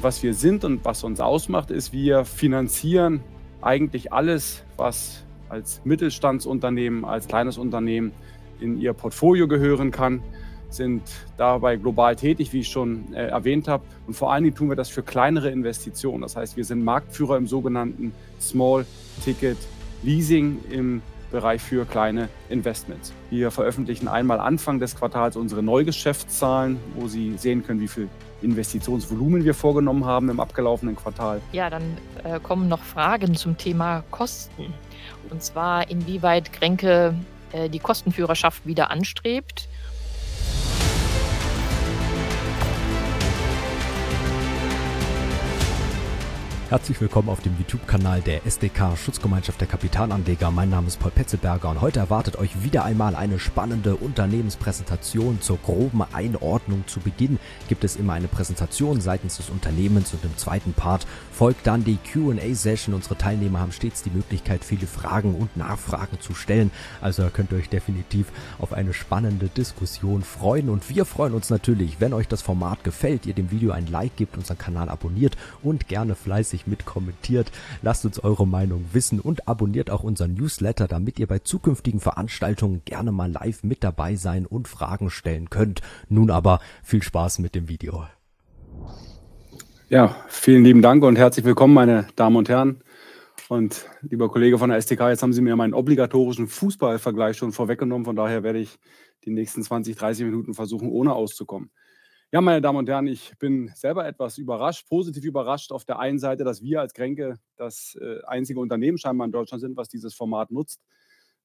Und was wir sind und was uns ausmacht, ist, wir finanzieren eigentlich alles, was als Mittelstandsunternehmen, als kleines Unternehmen in ihr Portfolio gehören kann, sind dabei global tätig, wie ich schon äh, erwähnt habe. Und vor allen Dingen tun wir das für kleinere Investitionen. Das heißt, wir sind Marktführer im sogenannten Small Ticket Leasing im Bereich für kleine Investments. Wir veröffentlichen einmal Anfang des Quartals unsere Neugeschäftszahlen, wo Sie sehen können, wie viel Investitionsvolumen wir vorgenommen haben im abgelaufenen Quartal. Ja, dann äh, kommen noch Fragen zum Thema Kosten. Und zwar, inwieweit Grenke äh, die Kostenführerschaft wieder anstrebt Herzlich willkommen auf dem YouTube-Kanal der SDK Schutzgemeinschaft der Kapitalanleger. Mein Name ist Paul Petzelberger und heute erwartet euch wieder einmal eine spannende Unternehmenspräsentation. Zur groben Einordnung zu Beginn gibt es immer eine Präsentation seitens des Unternehmens und im zweiten Part folgt dann die Q&A-Session. Unsere Teilnehmer haben stets die Möglichkeit, viele Fragen und Nachfragen zu stellen. Also könnt ihr euch definitiv auf eine spannende Diskussion freuen und wir freuen uns natürlich, wenn euch das Format gefällt, ihr dem Video ein Like gebt, unseren Kanal abonniert und gerne fleißig fleißig mit kommentiert. Lasst uns eure Meinung wissen und abonniert auch unseren Newsletter, damit ihr bei zukünftigen Veranstaltungen gerne mal live mit dabei sein und Fragen stellen könnt. Nun aber viel Spaß mit dem Video. Ja, vielen lieben Dank und herzlich willkommen, meine Damen und Herren. Und lieber Kollege von der STK, jetzt haben Sie mir meinen obligatorischen Fußballvergleich schon vorweggenommen. Von daher werde ich die nächsten 20, 30 Minuten versuchen, ohne auszukommen. Ja, meine Damen und Herren, ich bin selber etwas überrascht, positiv überrascht auf der einen Seite, dass wir als Kränke das äh, einzige Unternehmen scheinbar in Deutschland sind, was dieses Format nutzt.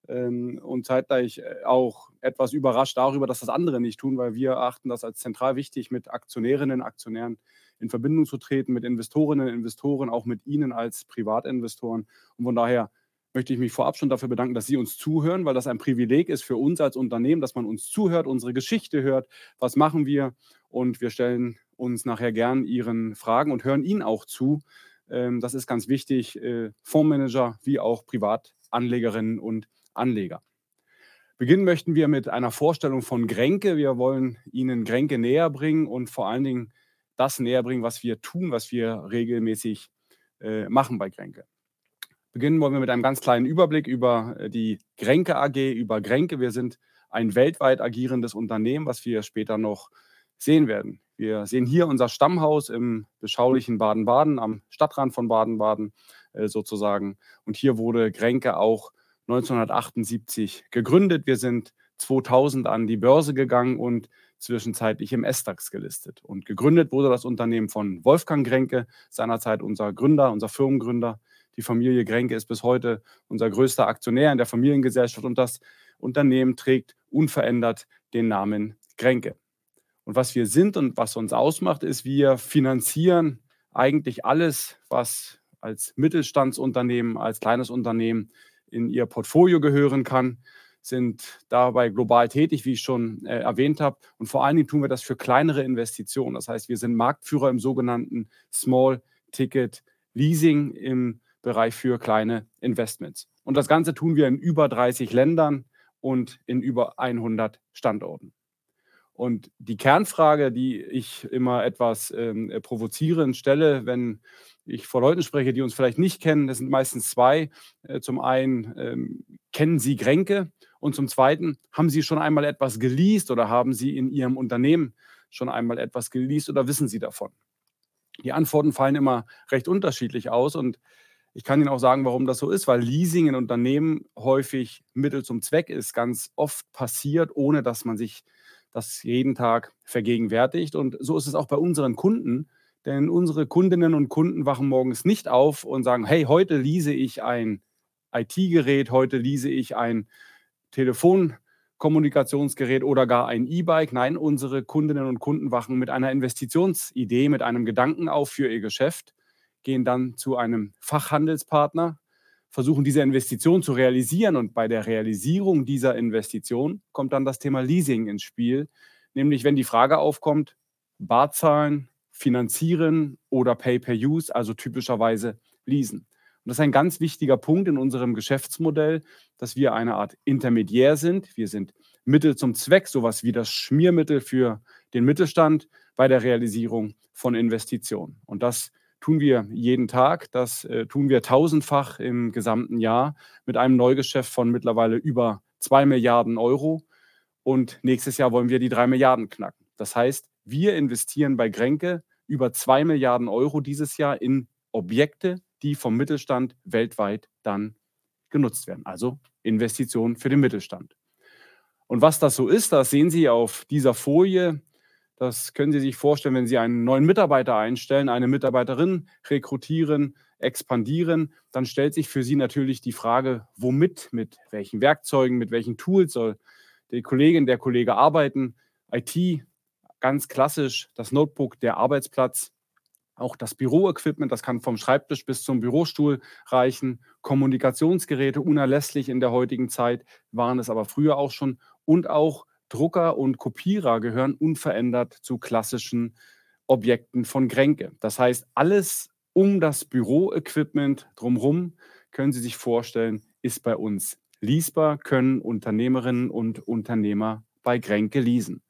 Ähm, und zeitgleich äh, auch etwas überrascht darüber, dass das andere nicht tun, weil wir achten das als zentral wichtig, mit Aktionärinnen und Aktionären in Verbindung zu treten, mit Investorinnen und Investoren, auch mit Ihnen als Privatinvestoren. Und von daher möchte ich mich vorab schon dafür bedanken, dass Sie uns zuhören, weil das ein Privileg ist für uns als Unternehmen, dass man uns zuhört, unsere Geschichte hört, was machen wir und wir stellen uns nachher gern Ihren Fragen und hören Ihnen auch zu. Ähm, das ist ganz wichtig, äh, Fondsmanager wie auch Privatanlegerinnen und Anleger. Beginnen möchten wir mit einer Vorstellung von Grenke. Wir wollen Ihnen Grenke näher bringen und vor allen Dingen das näher bringen, was wir tun, was wir regelmäßig äh, machen bei Grenke. Beginnen wollen wir mit einem ganz kleinen Überblick über äh, die Grenke AG, über Grenke. Wir sind ein weltweit agierendes Unternehmen, was wir später noch sehen werden. Wir sehen hier unser Stammhaus im beschaulichen Baden-Baden, am Stadtrand von Baden-Baden äh, sozusagen. Und hier wurde Grenke auch 1978 gegründet. Wir sind 2000 an die Börse gegangen und zwischenzeitlich im SDAX gelistet. Und gegründet wurde das Unternehmen von Wolfgang Grenke, seinerzeit unser Gründer, unser Firmengründer. Die Familie Grenke ist bis heute unser größter Aktionär in der Familiengesellschaft und das Unternehmen trägt unverändert den Namen Grenke. Und was wir sind und was uns ausmacht, ist, wir finanzieren eigentlich alles, was als Mittelstandsunternehmen, als kleines Unternehmen in ihr Portfolio gehören kann, sind dabei global tätig, wie ich schon äh, erwähnt habe. Und vor allen Dingen tun wir das für kleinere Investitionen. Das heißt, wir sind Marktführer im sogenannten Small Ticket Leasing im Bereich für kleine Investments. Und das Ganze tun wir in über 30 Ländern und in über 100 Standorten. Und die Kernfrage, die ich immer etwas ähm, provozierend stelle, wenn ich vor Leuten spreche, die uns vielleicht nicht kennen, das sind meistens zwei. Äh, zum einen, ähm, kennen Sie Gränke? Und zum zweiten, haben Sie schon einmal etwas geleast oder haben Sie in Ihrem Unternehmen schon einmal etwas geleast oder wissen Sie davon? Die Antworten fallen immer recht unterschiedlich aus und ich kann Ihnen auch sagen, warum das so ist, weil Leasing in Unternehmen häufig Mittel zum Zweck ist, ganz oft passiert, ohne dass man sich das jeden Tag vergegenwärtigt. Und so ist es auch bei unseren Kunden, denn unsere Kundinnen und Kunden wachen morgens nicht auf und sagen, hey, heute lease ich ein IT-Gerät, heute lease ich ein Telefonkommunikationsgerät oder gar ein E-Bike. Nein, unsere Kundinnen und Kunden wachen mit einer Investitionsidee, mit einem Gedanken auf für ihr Geschäft gehen dann zu einem Fachhandelspartner, versuchen diese Investition zu realisieren und bei der Realisierung dieser Investition kommt dann das Thema Leasing ins Spiel, nämlich wenn die Frage aufkommt, Barzahlen, finanzieren oder Pay-per-Use, also typischerweise leasen. Und das ist ein ganz wichtiger Punkt in unserem Geschäftsmodell, dass wir eine Art Intermediär sind. Wir sind Mittel zum Zweck, sowas wie das Schmiermittel für den Mittelstand. bei der Realisierung von Investitionen. Und das tun wir jeden Tag, das äh, tun wir tausendfach im gesamten Jahr mit einem Neugeschäft von mittlerweile über zwei Milliarden Euro. Und nächstes Jahr wollen wir die drei Milliarden knacken. Das heißt, wir investieren bei Grenke über zwei Milliarden Euro dieses Jahr in Objekte, die vom Mittelstand weltweit dann genutzt werden. Also Investitionen für den Mittelstand. Und was das so ist, das sehen Sie auf dieser Folie. Das können Sie sich vorstellen, wenn Sie einen neuen Mitarbeiter einstellen, eine Mitarbeiterin rekrutieren, expandieren, dann stellt sich für Sie natürlich die Frage, womit, mit welchen Werkzeugen, mit welchen Tools soll die Kollegin, der Kollege arbeiten. IT, ganz klassisch, das Notebook, der Arbeitsplatz, auch das Büroequipment, das kann vom Schreibtisch bis zum Bürostuhl reichen. Kommunikationsgeräte, unerlässlich in der heutigen Zeit, waren es aber früher auch schon. Und auch Drucker und Kopierer gehören unverändert zu klassischen Objekten von Grenke. Das heißt, alles um das Büroequipment drumherum, können Sie sich vorstellen, ist bei uns leasbar, können Unternehmerinnen und Unternehmer bei Grenke leasen.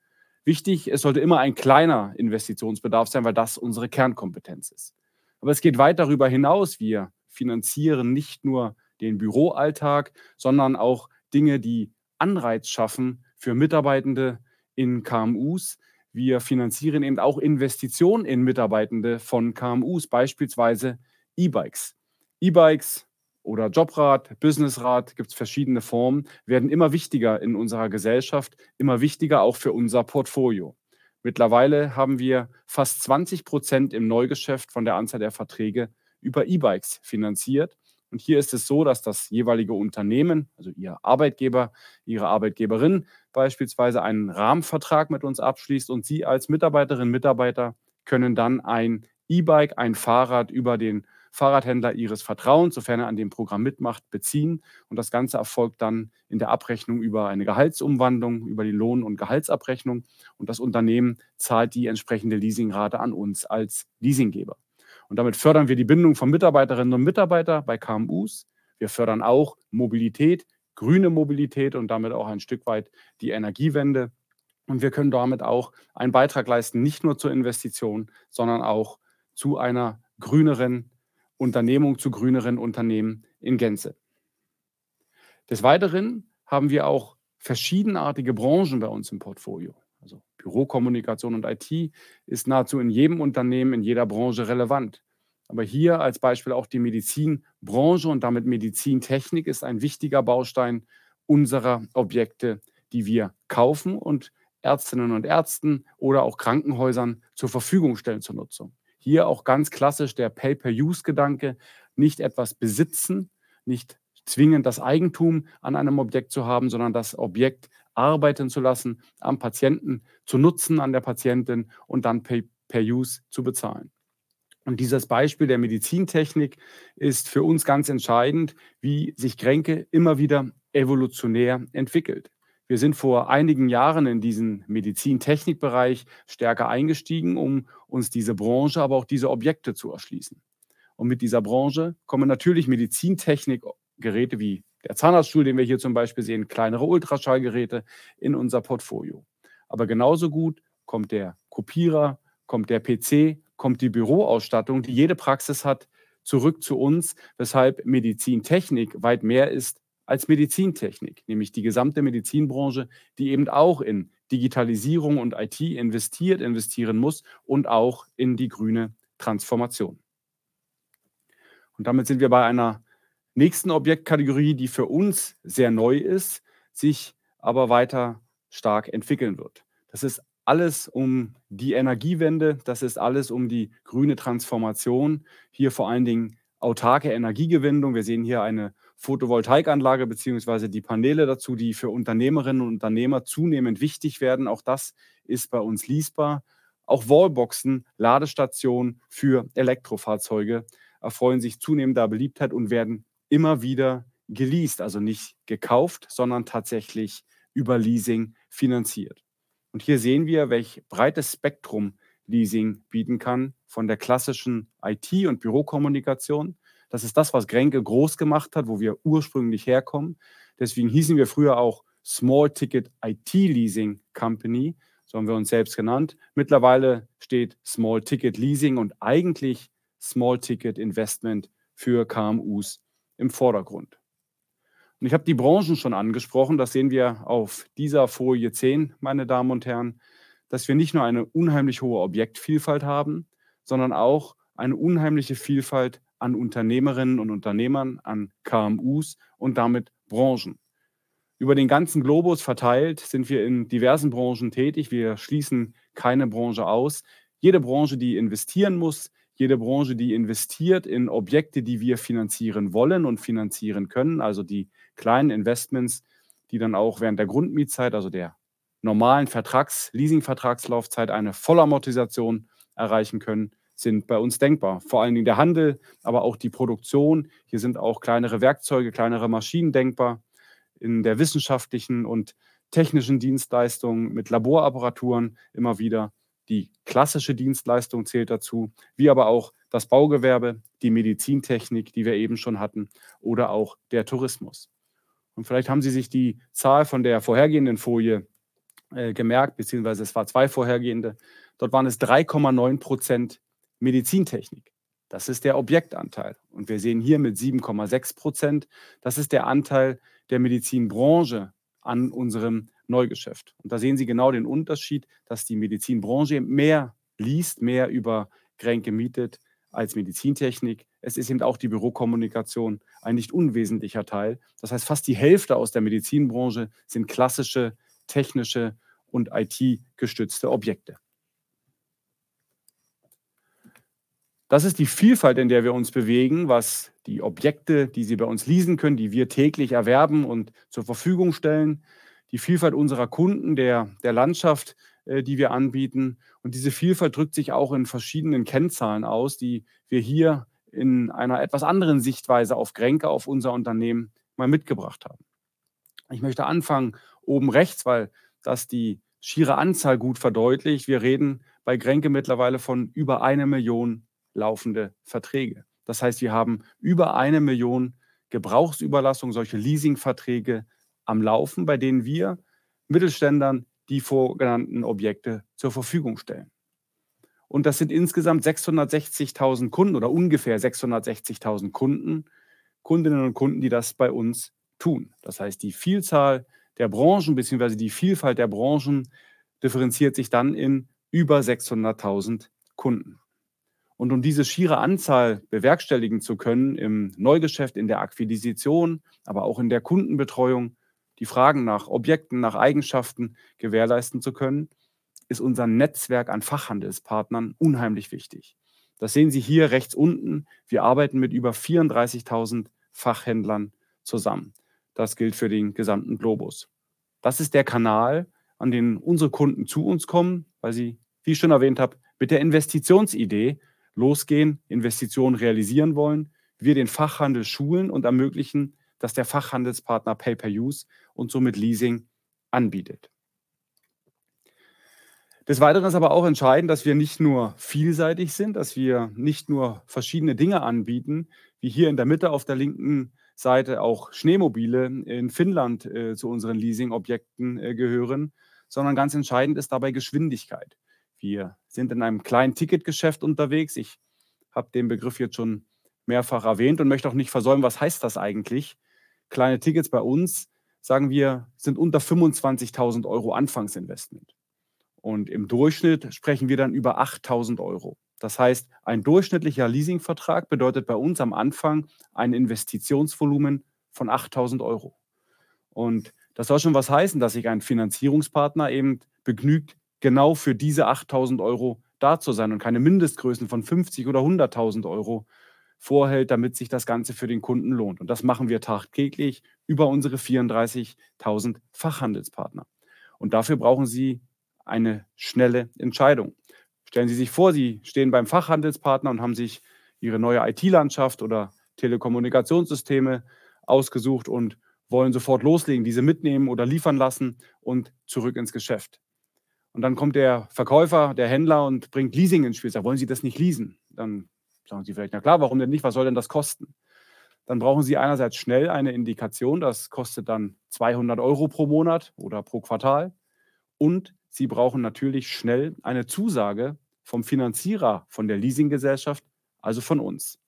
Wichtig, es sollte immer ein kleiner Investitionsbedarf sein, weil das unsere Kernkompetenz ist. Aber es geht weit darüber hinaus. Wir finanzieren nicht nur den Büroalltag, sondern auch Dinge, die Anreiz schaffen für Mitarbeitende in KMUs. Wir finanzieren eben auch Investitionen in Mitarbeitende von KMUs, beispielsweise E-Bikes. E-Bikes oder Jobrad, Businessrat, gibt es verschiedene Formen, werden immer wichtiger in unserer Gesellschaft, immer wichtiger auch für unser Portfolio. Mittlerweile haben wir fast 20 Prozent im Neugeschäft von der Anzahl der Verträge über E-Bikes finanziert. Und hier ist es so, dass das jeweilige Unternehmen, also Ihr Arbeitgeber, Ihre Arbeitgeberin beispielsweise einen Rahmenvertrag mit uns abschließt und Sie als Mitarbeiterin, Mitarbeiter können dann ein E-Bike, ein Fahrrad über den Fahrradhändler ihres Vertrauens, sofern er an dem Programm mitmacht, beziehen. Und das Ganze erfolgt dann in der Abrechnung über eine Gehaltsumwandlung, über die Lohn- und Gehaltsabrechnung. Und das Unternehmen zahlt die entsprechende Leasingrate an uns als Leasinggeber. Und damit fördern wir die Bindung von Mitarbeiterinnen und Mitarbeitern bei KMUs. Wir fördern auch Mobilität, grüne Mobilität und damit auch ein Stück weit die Energiewende. Und wir können damit auch einen Beitrag leisten, nicht nur zur Investition, sondern auch zu einer grüneren Unternehmung zu grüneren Unternehmen in Gänze. Des Weiteren haben wir auch verschiedenartige Branchen bei uns im Portfolio. Also Bürokommunikation und IT ist nahezu in jedem Unternehmen, in jeder Branche relevant. Aber hier als Beispiel auch die Medizinbranche und damit Medizintechnik ist ein wichtiger Baustein unserer Objekte, die wir kaufen und Ärztinnen und Ärzten oder auch Krankenhäusern zur Verfügung stellen zur Nutzung. Hier auch ganz klassisch der Pay-per-Use-Gedanke, nicht etwas besitzen, nicht zwingend das Eigentum an einem Objekt zu haben, sondern das Objekt arbeiten zu lassen, am Patienten zu nutzen, an der Patientin und dann Pay-per-Use zu bezahlen. Und dieses Beispiel der Medizintechnik ist für uns ganz entscheidend, wie sich Kränke immer wieder evolutionär entwickelt. Wir sind vor einigen Jahren in diesen Medizintechnikbereich stärker eingestiegen, um uns diese Branche, aber auch diese Objekte zu erschließen. Und mit dieser Branche kommen natürlich Medizintechnikgeräte wie der Zahnarztstuhl, den wir hier zum Beispiel sehen, kleinere Ultraschallgeräte in unser Portfolio. Aber genauso gut kommt der Kopierer, kommt der PC, kommt die Büroausstattung, die jede Praxis hat, zurück zu uns, weshalb Medizintechnik weit mehr ist als Medizintechnik, nämlich die gesamte Medizinbranche, die eben auch in Digitalisierung und IT investiert, investieren muss und auch in die grüne Transformation. Und damit sind wir bei einer nächsten Objektkategorie, die für uns sehr neu ist, sich aber weiter stark entwickeln wird. Das ist alles um die Energiewende, das ist alles um die grüne Transformation, hier vor allen Dingen autarke Energiegewinnung. Wir sehen hier eine Photovoltaikanlage beziehungsweise die Paneele dazu, die für Unternehmerinnen und Unternehmer zunehmend wichtig werden. Auch das ist bei uns leasbar. Auch Wallboxen, Ladestationen für Elektrofahrzeuge erfreuen sich zunehmender Beliebtheit und werden immer wieder geleast, also nicht gekauft, sondern tatsächlich über Leasing finanziert. Und hier sehen wir, welch breites Spektrum Leasing bieten kann, von der klassischen IT- und Bürokommunikation das ist das, was Grenke groß gemacht hat, wo wir ursprünglich herkommen. Deswegen hießen wir früher auch Small Ticket IT Leasing Company, so haben wir uns selbst genannt. Mittlerweile steht Small Ticket Leasing und eigentlich Small Ticket Investment für KMUs im Vordergrund. Und ich habe die Branchen schon angesprochen, das sehen wir auf dieser Folie 10, meine Damen und Herren, dass wir nicht nur eine unheimlich hohe Objektvielfalt haben, sondern auch eine unheimliche Vielfalt an Unternehmerinnen und Unternehmern, an KMUs und damit Branchen. Über den ganzen Globus verteilt sind wir in diversen Branchen tätig. Wir schließen keine Branche aus. Jede Branche, die investieren muss, jede Branche, die investiert in Objekte, die wir finanzieren wollen und finanzieren können, also die kleinen Investments, die dann auch während der Grundmietzeit, also der normalen Vertrags-, Leasing-Vertragslaufzeit eine Vollamortisation erreichen können, sind bei uns denkbar. Vor allen Dingen der Handel, aber auch die Produktion. Hier sind auch kleinere Werkzeuge, kleinere Maschinen denkbar. In der wissenschaftlichen und technischen Dienstleistung mit Laborapparaturen immer wieder. Die klassische Dienstleistung zählt dazu, wie aber auch das Baugewerbe, die Medizintechnik, die wir eben schon hatten, oder auch der Tourismus. Und vielleicht haben Sie sich die Zahl von der vorhergehenden Folie äh, gemerkt, beziehungsweise es war zwei vorhergehende. Dort waren es 3,9 Prozent Medizintechnik. Das ist der Objektanteil. Und wir sehen hier mit 7,6 Prozent, das ist der Anteil der Medizinbranche an unserem Neugeschäft. Und da sehen Sie genau den Unterschied, dass die Medizinbranche mehr liest, mehr über Kränke mietet als Medizintechnik. Es ist eben auch die Bürokommunikation ein nicht unwesentlicher Teil. Das heißt, fast die Hälfte aus der Medizinbranche sind klassische, technische und IT-gestützte Objekte. Das ist die Vielfalt, in der wir uns bewegen, was die Objekte, die Sie bei uns leasen können, die wir täglich erwerben und zur Verfügung stellen, die Vielfalt unserer Kunden, der, der Landschaft, äh, die wir anbieten. Und diese Vielfalt drückt sich auch in verschiedenen Kennzahlen aus, die wir hier in einer etwas anderen Sichtweise auf Grenke, auf unser Unternehmen mal mitgebracht haben. Ich möchte anfangen oben rechts, weil das die schiere Anzahl gut verdeutlicht. Wir reden bei Grenke mittlerweile von über eine Million laufende Verträge. Das heißt, wir haben über eine Million Gebrauchsüberlassungen, solche Leasingverträge am Laufen, bei denen wir Mittelständlern die vorgenannten Objekte zur Verfügung stellen. Und das sind insgesamt 660.000 Kunden oder ungefähr 660.000 Kunden, Kundinnen und Kunden, die das bei uns tun. Das heißt, die Vielzahl der Branchen bzw. die Vielfalt der Branchen differenziert sich dann in über 600.000 Kunden. Und um diese schiere Anzahl bewerkstelligen zu können im Neugeschäft, in der Akquisition, aber auch in der Kundenbetreuung, die Fragen nach Objekten, nach Eigenschaften gewährleisten zu können, ist unser Netzwerk an Fachhandelspartnern unheimlich wichtig. Das sehen Sie hier rechts unten. Wir arbeiten mit über 34.000 Fachhändlern zusammen. Das gilt für den gesamten Globus. Das ist der Kanal, an den unsere Kunden zu uns kommen, weil sie, wie ich schon erwähnt habe, mit der Investitionsidee losgehen, Investitionen realisieren wollen, wir den Fachhandel schulen und ermöglichen, dass der Fachhandelspartner Pay-per-Use und somit Leasing anbietet. Des Weiteren ist aber auch entscheidend, dass wir nicht nur vielseitig sind, dass wir nicht nur verschiedene Dinge anbieten, wie hier in der Mitte auf der linken Seite auch Schneemobile in Finnland äh, zu unseren Leasing-Objekten äh, gehören, sondern ganz entscheidend ist dabei Geschwindigkeit. Wir sind in einem kleinen Ticketgeschäft unterwegs. Ich habe den Begriff jetzt schon mehrfach erwähnt und möchte auch nicht versäumen, was heißt das eigentlich? Kleine Tickets bei uns, sagen wir, sind unter 25.000 Euro Anfangsinvestment. Und im Durchschnitt sprechen wir dann über 8.000 Euro. Das heißt, ein durchschnittlicher Leasingvertrag bedeutet bei uns am Anfang ein Investitionsvolumen von 8.000 Euro. Und das soll schon was heißen, dass sich ein Finanzierungspartner eben begnügt, genau für diese 8000 Euro da zu sein und keine Mindestgrößen von 50 oder 100.000 Euro vorhält, damit sich das Ganze für den Kunden lohnt. Und das machen wir tagtäglich über unsere 34.000 Fachhandelspartner. Und dafür brauchen Sie eine schnelle Entscheidung. Stellen Sie sich vor, Sie stehen beim Fachhandelspartner und haben sich Ihre neue IT-Landschaft oder Telekommunikationssysteme ausgesucht und wollen sofort loslegen, diese mitnehmen oder liefern lassen und zurück ins Geschäft. Und dann kommt der Verkäufer, der Händler und bringt Leasing ins Spiel. Sagt, wollen Sie das nicht leasen? Dann sagen Sie vielleicht, na klar, warum denn nicht? Was soll denn das kosten? Dann brauchen Sie einerseits schnell eine Indikation, das kostet dann 200 Euro pro Monat oder pro Quartal. Und Sie brauchen natürlich schnell eine Zusage vom Finanzierer, von der Leasinggesellschaft, also von uns.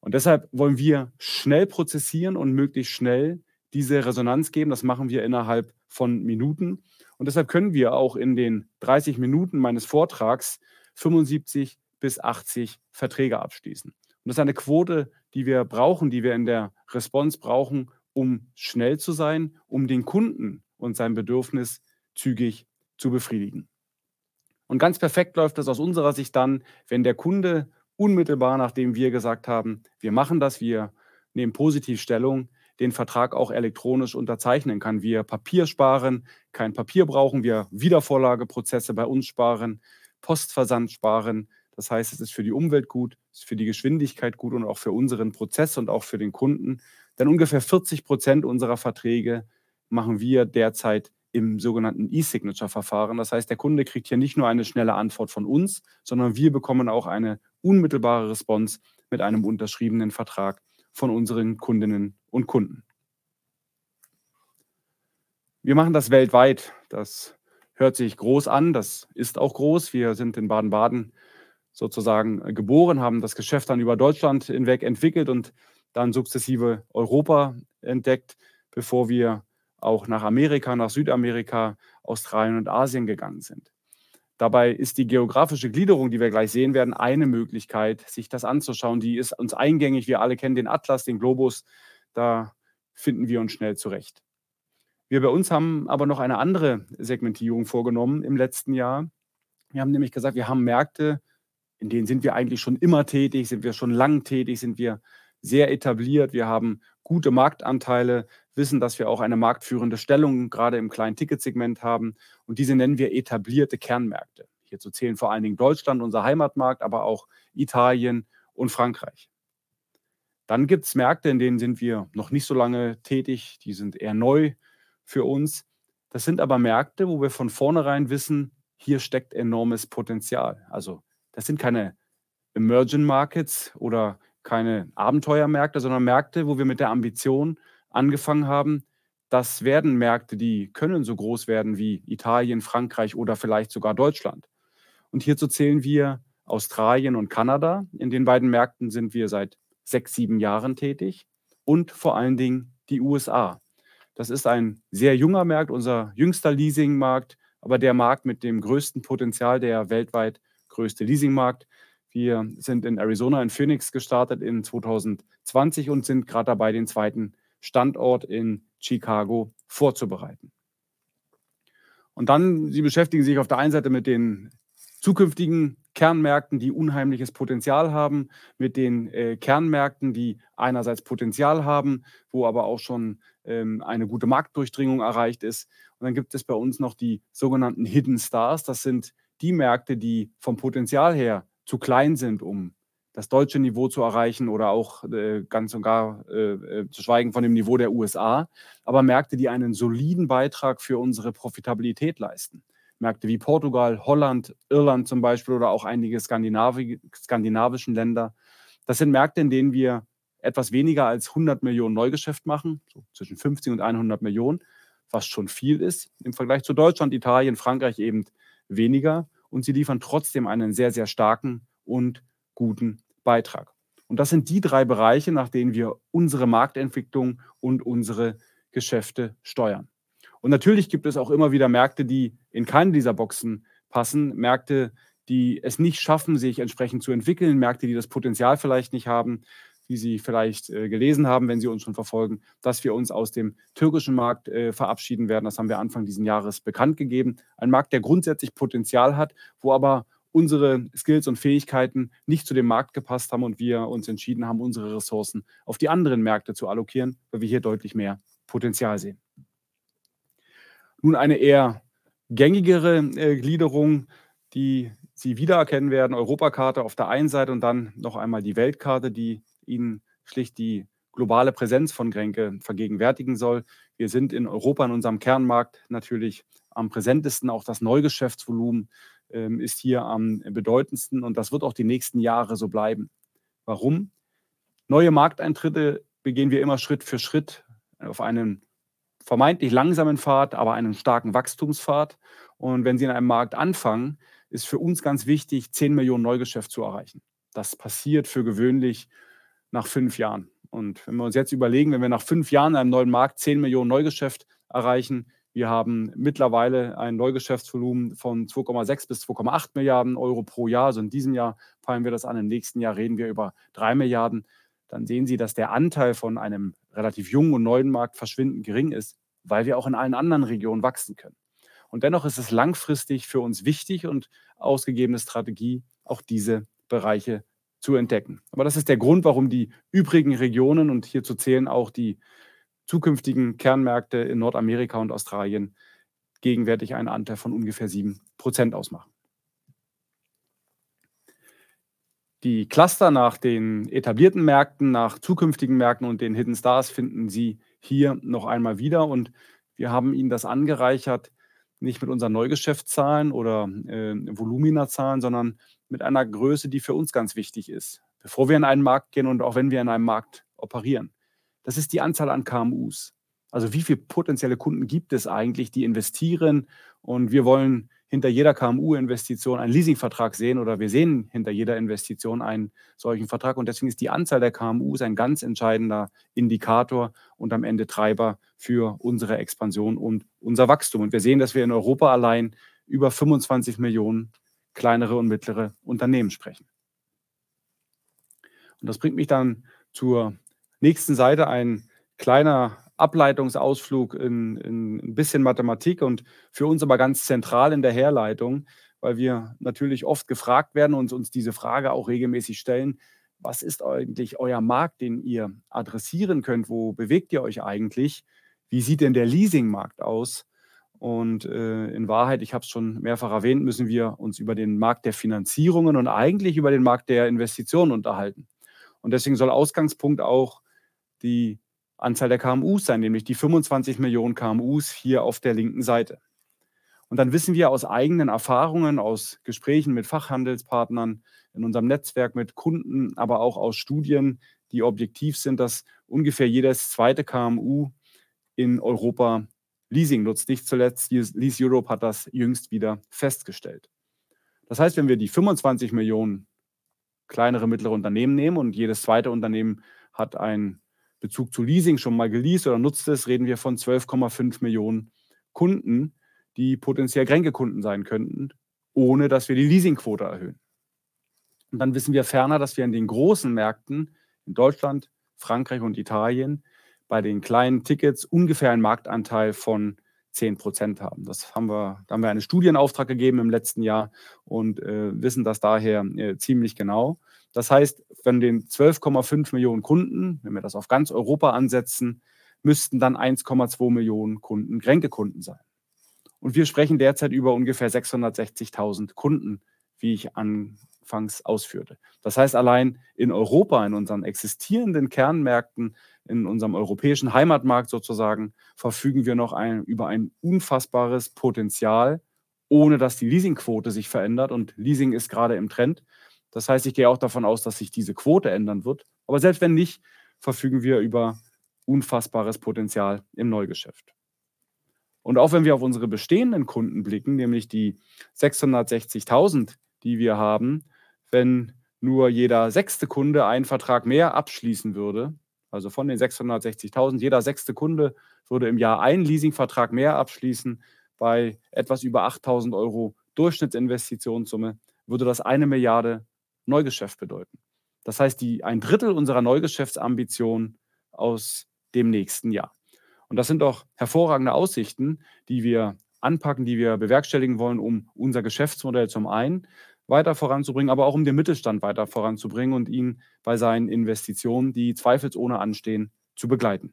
Und deshalb wollen wir schnell prozessieren und möglichst schnell diese Resonanz geben. Das machen wir innerhalb von Minuten. Und deshalb können wir auch in den 30 Minuten meines Vortrags 75 bis 80 Verträge abschließen. Und das ist eine Quote, die wir brauchen, die wir in der Response brauchen, um schnell zu sein, um den Kunden und sein Bedürfnis zügig zu befriedigen. Und ganz perfekt läuft das aus unserer Sicht dann, wenn der Kunde unmittelbar, nachdem wir gesagt haben, wir machen das, wir nehmen positiv Stellung, den Vertrag auch elektronisch unterzeichnen kann. Wir Papier sparen, kein Papier brauchen, wir Wiedervorlageprozesse bei uns sparen, Postversand sparen. Das heißt, es ist für die Umwelt gut, es ist für die Geschwindigkeit gut und auch für unseren Prozess und auch für den Kunden. Denn ungefähr 40 Prozent unserer Verträge machen wir derzeit im sogenannten E-Signature-Verfahren. Das heißt, der Kunde kriegt hier nicht nur eine schnelle Antwort von uns, sondern wir bekommen auch eine unmittelbare Response mit einem unterschriebenen Vertrag von unseren Kundinnen und Kunden. Wir machen das weltweit. Das hört sich groß an, das ist auch groß. Wir sind in Baden-Baden sozusagen geboren, haben das Geschäft dann über Deutschland hinweg entwickelt und dann sukzessive Europa entdeckt, bevor wir auch nach Amerika, nach Südamerika, Australien und Asien gegangen sind. Dabei ist die geografische Gliederung, die wir gleich sehen werden, eine Möglichkeit, sich das anzuschauen. Die ist uns eingängig. Wir alle kennen den Atlas, den Globus. Da finden wir uns schnell zurecht. Wir bei uns haben aber noch eine andere Segmentierung vorgenommen im letzten Jahr. Wir haben nämlich gesagt, wir haben Märkte, in denen sind wir eigentlich schon immer tätig, sind wir schon lang tätig, sind wir sehr etabliert, wir haben gute Marktanteile, wissen, dass wir auch eine marktführende Stellung gerade im kleinen Ticketsegment haben. Und diese nennen wir etablierte Kernmärkte. Hierzu zählen vor allen Dingen Deutschland, unser Heimatmarkt, aber auch Italien und Frankreich. Dann gibt es Märkte, in denen sind wir noch nicht so lange tätig, die sind eher neu für uns. Das sind aber Märkte, wo wir von vornherein wissen, hier steckt enormes Potenzial. Also das sind keine Emerging Markets oder keine Abenteuermärkte, sondern Märkte, wo wir mit der Ambition angefangen haben, das werden Märkte, die können so groß werden wie Italien, Frankreich oder vielleicht sogar Deutschland. Und hierzu zählen wir Australien und Kanada. In den beiden Märkten sind wir seit sechs, sieben Jahren tätig und vor allen Dingen die USA. Das ist ein sehr junger Markt, unser jüngster Leasingmarkt, aber der Markt mit dem größten Potenzial, der weltweit größte Leasingmarkt. Wir sind in Arizona, in Phoenix gestartet in 2020 und sind gerade dabei, den zweiten Standort in Chicago vorzubereiten. Und dann, Sie beschäftigen sich auf der einen Seite mit den zukünftigen Kernmärkten, die unheimliches Potenzial haben, mit den äh, Kernmärkten, die einerseits Potenzial haben, wo aber auch schon ähm, eine gute Marktdurchdringung erreicht ist. Und dann gibt es bei uns noch die sogenannten Hidden Stars. Das sind die Märkte, die vom Potenzial her zu klein sind, um das deutsche Niveau zu erreichen oder auch äh, ganz und gar äh, äh, zu schweigen von dem Niveau der USA, aber Märkte, die einen soliden Beitrag für unsere Profitabilität leisten. Märkte wie Portugal, Holland, Irland zum Beispiel oder auch einige Skandinavi skandinavischen Länder. Das sind Märkte, in denen wir etwas weniger als 100 Millionen Neugeschäft machen, so zwischen 50 und 100 Millionen, was schon viel ist. Im Vergleich zu Deutschland, Italien, Frankreich eben weniger. Und sie liefern trotzdem einen sehr, sehr starken und guten Beitrag. Und das sind die drei Bereiche, nach denen wir unsere Marktentwicklung und unsere Geschäfte steuern. Und natürlich gibt es auch immer wieder Märkte, die in keine dieser Boxen passen, Märkte, die es nicht schaffen, sich entsprechend zu entwickeln, Märkte, die das Potenzial vielleicht nicht haben, wie Sie vielleicht äh, gelesen haben, wenn Sie uns schon verfolgen, dass wir uns aus dem türkischen Markt äh, verabschieden werden. Das haben wir Anfang dieses Jahres bekannt gegeben. Ein Markt, der grundsätzlich Potenzial hat, wo aber unsere Skills und Fähigkeiten nicht zu dem Markt gepasst haben und wir uns entschieden haben, unsere Ressourcen auf die anderen Märkte zu allokieren, weil wir hier deutlich mehr Potenzial sehen. Nun eine eher gängigere äh, Gliederung, die Sie wiedererkennen werden, Europakarte auf der einen Seite und dann noch einmal die Weltkarte, die Ihnen schlicht die globale Präsenz von Grenke vergegenwärtigen soll. Wir sind in Europa in unserem Kernmarkt natürlich am präsentesten, auch das Neugeschäftsvolumen ähm, ist hier am bedeutendsten und das wird auch die nächsten Jahre so bleiben. Warum? Neue Markteintritte begehen wir immer Schritt für Schritt auf einem vermeintlich langsamen Pfad, aber einen starken Wachstumspfad. Und wenn Sie in einem Markt anfangen, ist für uns ganz wichtig, 10 Millionen Neugeschäft zu erreichen. Das passiert für gewöhnlich nach fünf Jahren. Und wenn wir uns jetzt überlegen, wenn wir nach fünf Jahren in einem neuen Markt 10 Millionen Neugeschäft erreichen, wir haben mittlerweile ein Neugeschäftsvolumen von 2,6 bis 2,8 Milliarden Euro pro Jahr. Also in diesem Jahr fallen wir das an, im nächsten Jahr reden wir über 3 Milliarden. Dann sehen Sie, dass der Anteil von einem relativ jungen und neuen Markt verschwindend gering ist, weil wir auch in allen anderen Regionen wachsen können. Und dennoch ist es langfristig für uns wichtig und ausgegebene Strategie, auch diese Bereiche zu entdecken. Aber das ist der Grund, warum die übrigen Regionen und hierzu zählen auch die zukünftigen Kernmärkte in Nordamerika und Australien gegenwärtig einen Anteil von ungefähr 7 Prozent ausmachen. Die Cluster nach den etablierten Märkten, nach zukünftigen Märkten und den Hidden Stars finden Sie hier noch einmal wieder. Und wir haben Ihnen das angereichert, nicht mit unseren Neugeschäftszahlen oder äh, Volumina-Zahlen, sondern mit einer Größe, die für uns ganz wichtig ist, bevor wir in einen Markt gehen und auch wenn wir in einem Markt operieren. Das ist die Anzahl an KMUs. Also wie viele potenzielle Kunden gibt es eigentlich, die investieren und wir wollen hinter jeder KMU-Investition einen Leasingvertrag sehen oder wir sehen hinter jeder Investition einen solchen Vertrag. Und deswegen ist die Anzahl der KMUs ein ganz entscheidender Indikator und am Ende Treiber für unsere Expansion und unser Wachstum. Und wir sehen, dass wir in Europa allein über 25 Millionen kleinere und mittlere Unternehmen sprechen. Und das bringt mich dann zur nächsten Seite, ein kleiner Ableitungsausflug in, in ein bisschen Mathematik und für uns aber ganz zentral in der Herleitung, weil wir natürlich oft gefragt werden und uns diese Frage auch regelmäßig stellen, was ist eigentlich euer Markt, den ihr adressieren könnt? Wo bewegt ihr euch eigentlich? Wie sieht denn der Leasingmarkt aus? Und äh, in Wahrheit, ich habe es schon mehrfach erwähnt, müssen wir uns über den Markt der Finanzierungen und eigentlich über den Markt der Investitionen unterhalten. Und deswegen soll Ausgangspunkt auch die Anzahl der KMUs sein, nämlich die 25 Millionen KMUs hier auf der linken Seite. Und dann wissen wir aus eigenen Erfahrungen, aus Gesprächen mit Fachhandelspartnern, in unserem Netzwerk mit Kunden, aber auch aus Studien, die objektiv sind, dass ungefähr jedes zweite KMU in Europa Leasing nutzt. Nicht zuletzt Lease Europe hat das jüngst wieder festgestellt. Das heißt, wenn wir die 25 Millionen kleinere, mittlere Unternehmen nehmen und jedes zweite Unternehmen hat ein Bezug zu Leasing schon mal geleast oder nutzt es, reden wir von 12,5 Millionen Kunden, die potenziell Kränke-Kunden sein könnten, ohne dass wir die Leasingquote erhöhen. Und dann wissen wir ferner, dass wir in den großen Märkten in Deutschland, Frankreich und Italien bei den kleinen Tickets ungefähr einen Marktanteil von 10 Prozent haben. Das haben wir, da haben wir einen Studienauftrag gegeben im letzten Jahr und äh, wissen das daher äh, ziemlich genau. Das heißt, von den 12,5 Millionen Kunden, wenn wir das auf ganz Europa ansetzen, müssten dann 1,2 Millionen Kunden Gränkekunden sein. Und wir sprechen derzeit über ungefähr 660.000 Kunden, wie ich anfangs ausführte. Das heißt, allein in Europa, in unseren existierenden Kernmärkten, in unserem europäischen Heimatmarkt sozusagen, verfügen wir noch ein, über ein unfassbares Potenzial, ohne dass die Leasingquote sich verändert. Und Leasing ist gerade im Trend. Das heißt, ich gehe auch davon aus, dass sich diese Quote ändern wird. Aber selbst wenn nicht, verfügen wir über unfassbares Potenzial im Neugeschäft. Und auch wenn wir auf unsere bestehenden Kunden blicken, nämlich die 660.000, die wir haben, wenn nur jeder sechste Kunde einen Vertrag mehr abschließen würde, also von den 660.000, jeder sechste Kunde würde im Jahr einen Leasingvertrag mehr abschließen, bei etwas über 8.000 Euro Durchschnittsinvestitionssumme, würde das eine Milliarde Neugeschäft bedeuten. Das heißt, die, ein Drittel unserer Neugeschäftsambition aus dem nächsten Jahr. Und das sind doch hervorragende Aussichten, die wir anpacken, die wir bewerkstelligen wollen, um unser Geschäftsmodell zum einen weiter voranzubringen, aber auch um den Mittelstand weiter voranzubringen und ihn bei seinen Investitionen, die zweifelsohne anstehen, zu begleiten.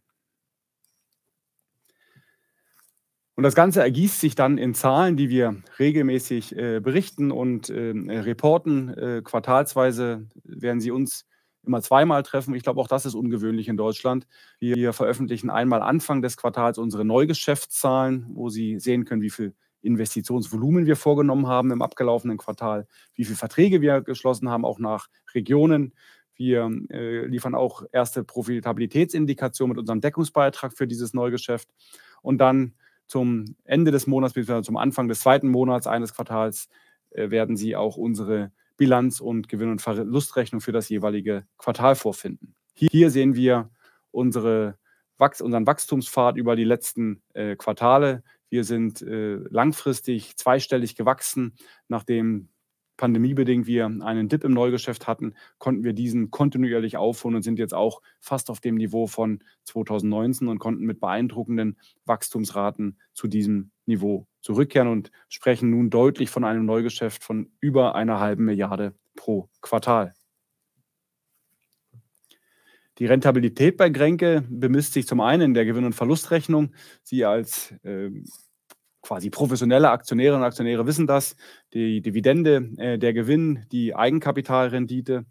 Und das Ganze ergießt sich dann in Zahlen, die wir regelmäßig äh, berichten und äh, reporten. Äh, quartalsweise werden Sie uns immer zweimal treffen. Ich glaube, auch das ist ungewöhnlich in Deutschland. Wir veröffentlichen einmal Anfang des Quartals unsere Neugeschäftszahlen, wo Sie sehen können, wie viel Investitionsvolumen wir vorgenommen haben im abgelaufenen Quartal, wie viele Verträge wir geschlossen haben, auch nach Regionen, Wir äh, liefern auch erste Profitabilitätsindikationen mit unserem Deckungsbeitrag für dieses Neugeschäft. Und dann zum Ende des Monats, bzw. zum Anfang des zweiten Monats eines Quartals, äh, werden Sie auch unsere Bilanz- und Gewinn- und Verlustrechnung für das jeweilige Quartal vorfinden. Hier sehen wir unsere, unseren Wachstumspfad über die letzten äh, Quartale. Wir sind äh, langfristig zweistellig gewachsen, nachdem pandemiebedingt wir einen Dip im Neugeschäft hatten, konnten wir diesen kontinuierlich aufholen und sind jetzt auch fast auf dem Niveau von 2019 und konnten mit beeindruckenden Wachstumsraten zu diesem Niveau zurückkehren und sprechen nun deutlich von einem Neugeschäft von über einer halben Milliarde pro Quartal. Die Rentabilität bei Grenke bemisst sich zum einen in der Gewinn- und Verlustrechnung. Sie als äh, quasi professionelle Aktionärinnen und Aktionäre wissen das, die Dividende, äh, der Gewinn, die Eigenkapitalrendite.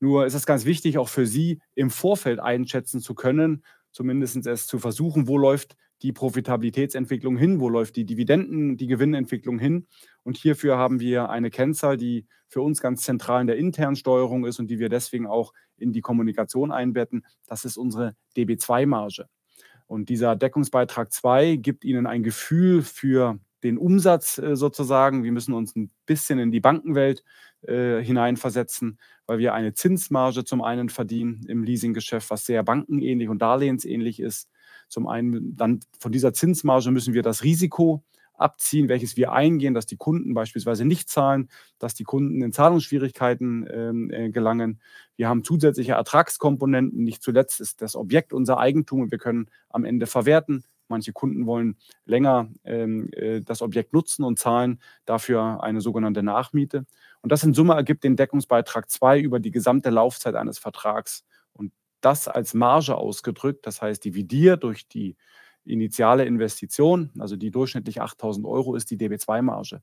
Nur ist es ganz wichtig, auch für Sie im Vorfeld einschätzen zu können, zumindest es zu versuchen, wo läuft die Profitabilitätsentwicklung hin, wo läuft die Dividenden, die Gewinnentwicklung hin. Und hierfür haben wir eine Kennzahl, die für uns ganz zentral in der internen Steuerung ist und die wir deswegen auch in die Kommunikation einbetten. Das ist unsere DB2-Marge. Und dieser Deckungsbeitrag 2 gibt Ihnen ein Gefühl für den Umsatz äh, sozusagen. Wir müssen uns ein bisschen in die Bankenwelt äh, hineinversetzen, weil wir eine Zinsmarge zum einen verdienen im Leasinggeschäft, was sehr bankenähnlich und darlehensähnlich ist. Zum einen dann von dieser Zinsmarge müssen wir das Risiko abziehen, welches wir eingehen, dass die Kunden beispielsweise nicht zahlen, dass die Kunden in Zahlungsschwierigkeiten ähm, äh, gelangen. Wir haben zusätzliche Ertragskomponenten. Nicht zuletzt ist das Objekt unser Eigentum und wir können am Ende verwerten. Manche Kunden wollen länger ähm, äh, das Objekt nutzen und zahlen dafür eine sogenannte Nachmiete. Und das in Summe ergibt den Deckungsbeitrag 2 über die gesamte Laufzeit eines Vertrags. Und das als Marge ausgedrückt, das heißt dividiert durch die initiale Investition, also die durchschnittlich 8000 Euro, ist die DB2-Marge.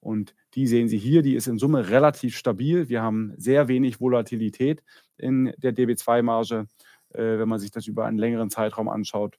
Und die sehen Sie hier, die ist in Summe relativ stabil. Wir haben sehr wenig Volatilität in der DB2-Marge, äh, wenn man sich das über einen längeren Zeitraum anschaut.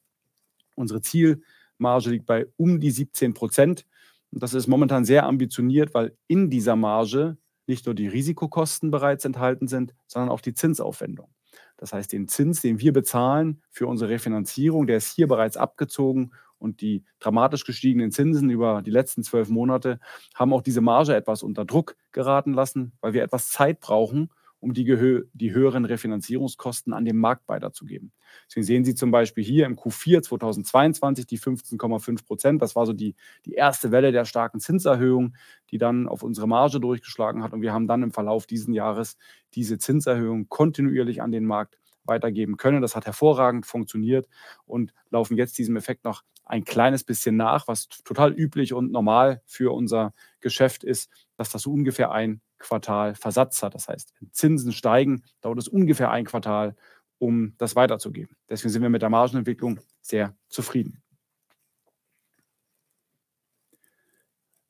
Unsere Zielmarge liegt bei um die 17 Prozent. Und das ist momentan sehr ambitioniert, weil in dieser Marge nicht nur die Risikokosten bereits enthalten sind, sondern auch die Zinsaufwendung. Das heißt, den Zins, den wir bezahlen für unsere Refinanzierung, der ist hier bereits abgezogen und die dramatisch gestiegenen Zinsen über die letzten zwölf Monate haben auch diese Marge etwas unter Druck geraten lassen, weil wir etwas Zeit brauchen, um die, die höheren Refinanzierungskosten an den Markt weiterzugeben. Deswegen sehen Sie zum Beispiel hier im Q4 2022 die 15,5 Prozent. Das war so die, die erste Welle der starken Zinserhöhung, die dann auf unsere Marge durchgeschlagen hat. Und wir haben dann im Verlauf dieses Jahres diese Zinserhöhung kontinuierlich an den Markt weitergeben können. Das hat hervorragend funktioniert und laufen jetzt diesem Effekt noch ein kleines bisschen nach, was total üblich und normal für unser Geschäft ist, dass das so ungefähr ein Quartal Versatz hat. Das heißt, wenn Zinsen steigen, dauert es ungefähr ein Quartal, um das weiterzugeben. Deswegen sind wir mit der Margenentwicklung sehr zufrieden.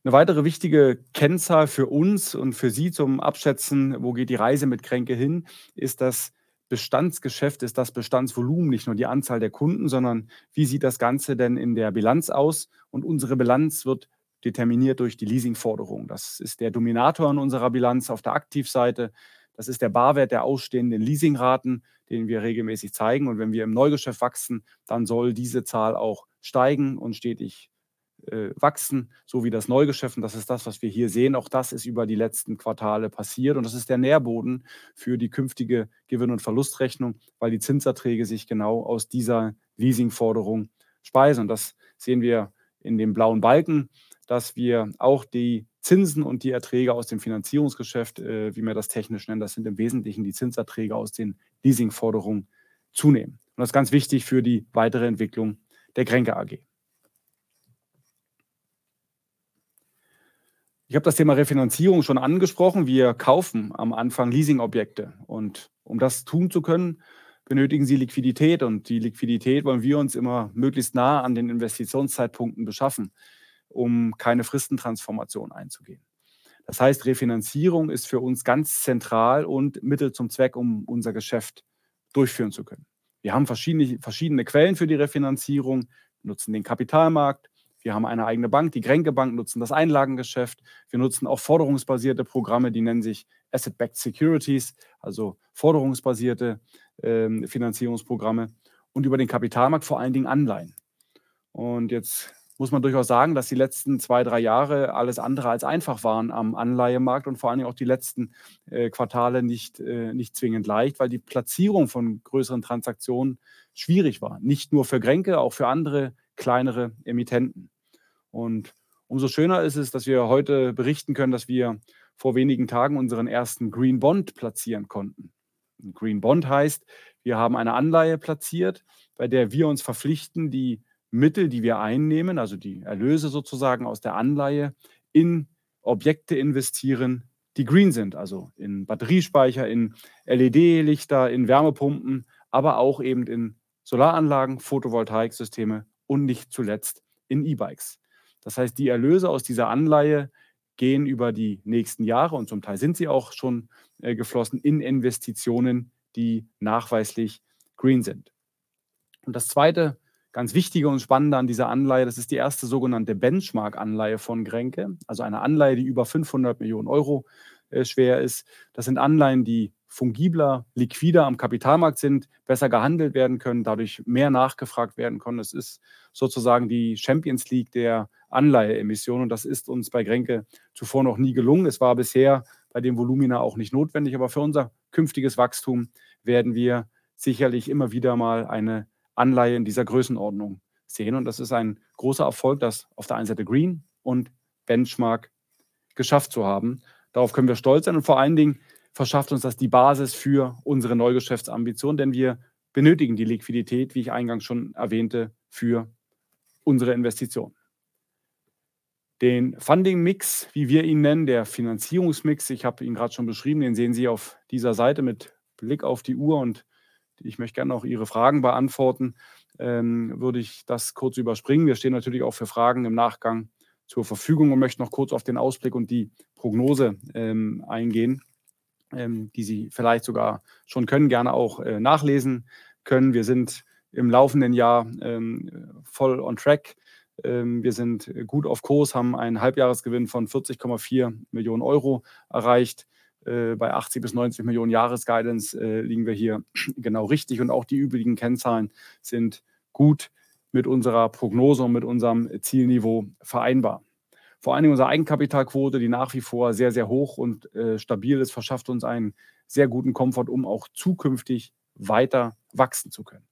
Eine weitere wichtige Kennzahl für uns und für Sie zum Abschätzen, wo geht die Reise mit Kränke hin, ist das Bestandsgeschäft, ist das Bestandsvolumen, nicht nur die Anzahl der Kunden, sondern wie sieht das Ganze denn in der Bilanz aus? Und unsere Bilanz wird determiniert durch die Leasingforderung. Das ist der Dominator in unserer Bilanz auf der Aktivseite. Das ist der Barwert der ausstehenden Leasingraten, den wir regelmäßig zeigen. Und wenn wir im Neugeschäft wachsen, dann soll diese Zahl auch steigen und stetig äh, wachsen, so wie das Neugeschäft. Und das ist das, was wir hier sehen. Auch das ist über die letzten Quartale passiert. Und das ist der Nährboden für die künftige Gewinn- und Verlustrechnung, weil die Zinserträge sich genau aus dieser Leasingforderung speisen. Und das sehen wir in dem blauen Balken dass wir auch die Zinsen und die Erträge aus dem Finanzierungsgeschäft, äh, wie wir das technisch nennen, das sind im Wesentlichen die Zinserträge aus den Leasingforderungen, zunehmen. Und das ist ganz wichtig für die weitere Entwicklung der Kränke AG. Ich habe das Thema Refinanzierung schon angesprochen. Wir kaufen am Anfang Leasingobjekte. Und um das tun zu können, benötigen Sie Liquidität. Und die Liquidität wollen wir uns immer möglichst nah an den Investitionszeitpunkten beschaffen um keine Fristentransformation einzugehen. Das heißt, Refinanzierung ist für uns ganz zentral und Mittel zum Zweck, um unser Geschäft durchführen zu können. Wir haben verschiedene, verschiedene Quellen für die Refinanzierung, nutzen den Kapitalmarkt, wir haben eine eigene Bank, die Kränke Bank, nutzen das Einlagengeschäft. Wir nutzen auch forderungsbasierte Programme, die nennen sich Asset-Backed Securities, also forderungsbasierte ähm, Finanzierungsprogramme und über den Kapitalmarkt vor allen Dingen Anleihen. Und jetzt muss man durchaus sagen, dass die letzten zwei, drei Jahre alles andere als einfach waren am Anleihemarkt und vor allen Dingen auch die letzten äh, Quartale nicht, äh, nicht zwingend leicht, weil die Platzierung von größeren Transaktionen schwierig war. Nicht nur für Gränke, auch für andere kleinere Emittenten. Und umso schöner ist es, dass wir heute berichten können, dass wir vor wenigen Tagen unseren ersten Green Bond platzieren konnten. Ein Green Bond heißt, wir haben eine Anleihe platziert, bei der wir uns verpflichten, die Mittel, die wir einnehmen, also die Erlöse sozusagen aus der Anleihe, in Objekte investieren, die green sind, also in Batteriespeicher, in LED-Lichter, in Wärmepumpen, aber auch eben in Solaranlagen, Photovoltaiksysteme und nicht zuletzt in E-Bikes. Das heißt, die Erlöse aus dieser Anleihe gehen über die nächsten Jahre und zum Teil sind sie auch schon äh, geflossen in Investitionen, die nachweislich green sind. Und das Zweite, ganz Wichtige und Spannende an dieser Anleihe, das ist die erste sogenannte Benchmark-Anleihe von Grenke, also eine Anleihe, die über 500 Millionen Euro äh, schwer ist. Das sind Anleihen, die fungibler, liquider am Kapitalmarkt sind, besser gehandelt werden können, dadurch mehr nachgefragt werden können. Es ist sozusagen die Champions League der Anleiheemissionen und das ist uns bei Grenke zuvor noch nie gelungen. Es war bisher bei dem Volumina auch nicht notwendig, aber für unser künftiges Wachstum werden wir sicherlich immer wieder mal eine Anleihe in dieser Größenordnung sehen und das ist ein großer Erfolg, das auf der einen Seite Green und Benchmark geschafft zu haben. Darauf können wir stolz sein und vor allen Dingen verschafft uns das die Basis für unsere Neugeschäftsambition, denn wir benötigen die Liquidität, wie ich eingangs schon erwähnte, für unsere Investitionen. Den Funding-Mix, wie wir ihn nennen, der Finanzierungsmix, ich habe ihn gerade schon beschrieben, den sehen Sie auf dieser Seite mit Blick auf die Uhr und ich möchte gerne auch Ihre Fragen beantworten, ähm, würde ich das kurz überspringen. Wir stehen natürlich auch für Fragen im Nachgang zur Verfügung und möchten noch kurz auf den Ausblick und die Prognose ähm, eingehen ähm, die Sie vielleicht sogar schon können, gerne auch äh, nachlesen können. Wir sind im laufenden Jahr ähm, voll on track. Ähm, wir sind gut auf Kurs, haben einen Halbjahresgewinn von 40,4 Millionen Euro erreicht. Äh, bei 80 bis 90 Millionen Jahresguidance äh, liegen wir hier genau richtig und auch die übrigen Kennzahlen sind gut mit unserer Prognose und mit unserem Zielniveau vereinbar. Vor allen Dingen unsere Eigenkapitalquote, die nach wie vor sehr, sehr hoch und äh, stabil ist, verschafft uns einen sehr guten Komfort, um auch zukünftig weiter wachsen zu können.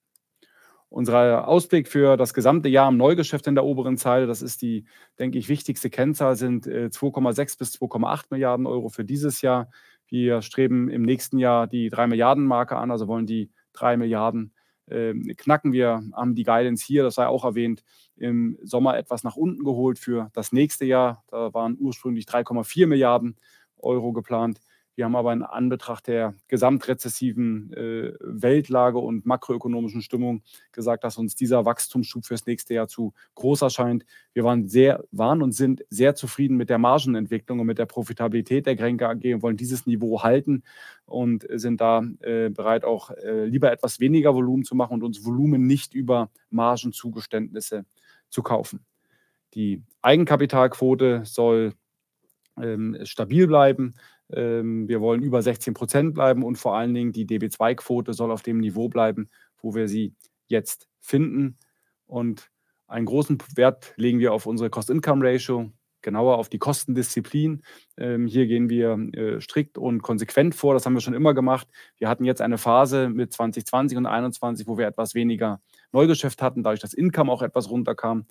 Unser Ausblick für das gesamte Jahr im Neugeschäft in der oberen Zeile, das ist die, denke ich, wichtigste Kennzahl, sind 2,6 äh, bis 2,8 Milliarden Euro für dieses Jahr. Wir streben im nächsten Jahr die 3 Milliarden Marke an, also wollen die 3 Milliarden ähm, knacken. Wir haben die Guidance hier, das sei auch erwähnt, im Sommer etwas nach unten geholt für das nächste Jahr. Da waren ursprünglich 3,4 Milliarden Euro geplant. Wir haben aber in Anbetracht der gesamtrezessiven äh, Weltlage und makroökonomischen Stimmung gesagt, dass uns dieser Wachstumsschub fürs nächste Jahr zu groß erscheint. Wir waren, sehr, waren und sind sehr zufrieden mit der Margenentwicklung und mit der Profitabilität der Grenke AG und wollen dieses Niveau halten und sind da äh, bereit, auch äh, lieber etwas weniger Volumen zu machen und uns Volumen nicht über Margenzugeständnisse zu kaufen. Die Eigenkapitalquote soll ähm, stabil bleiben. Ähm, wir wollen über 16 Prozent bleiben und vor allen Dingen die DB2-Quote soll auf dem Niveau bleiben, wo wir sie jetzt finden. Und einen großen Wert legen wir auf unsere Cost-Income-Ratio, genauer auf die Kostendisziplin. Ähm, hier gehen wir äh, strikt und konsequent vor. Das haben wir schon immer gemacht. Wir hatten jetzt eine Phase mit 2020 und 2021, wo wir etwas weniger Neugeschäft hatten, dadurch, dass Income auch etwas runterkam.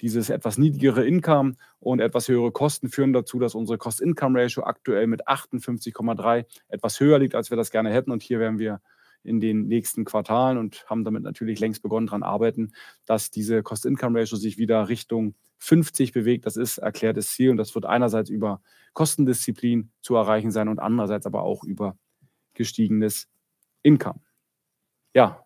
Dieses etwas niedrigere Income und etwas höhere Kosten führen dazu, dass unsere Cost-Income-Ratio aktuell mit 58,3 etwas höher liegt, als wir das gerne hätten. Und hier werden wir in den nächsten Quartalen und haben damit natürlich längst begonnen daran arbeiten, dass diese Cost-Income-Ratio sich wieder Richtung 50 bewegt. Das ist erklärtes Ziel und das wird einerseits über Kostendisziplin zu erreichen sein und andererseits aber auch über gestiegenes Income. Ja,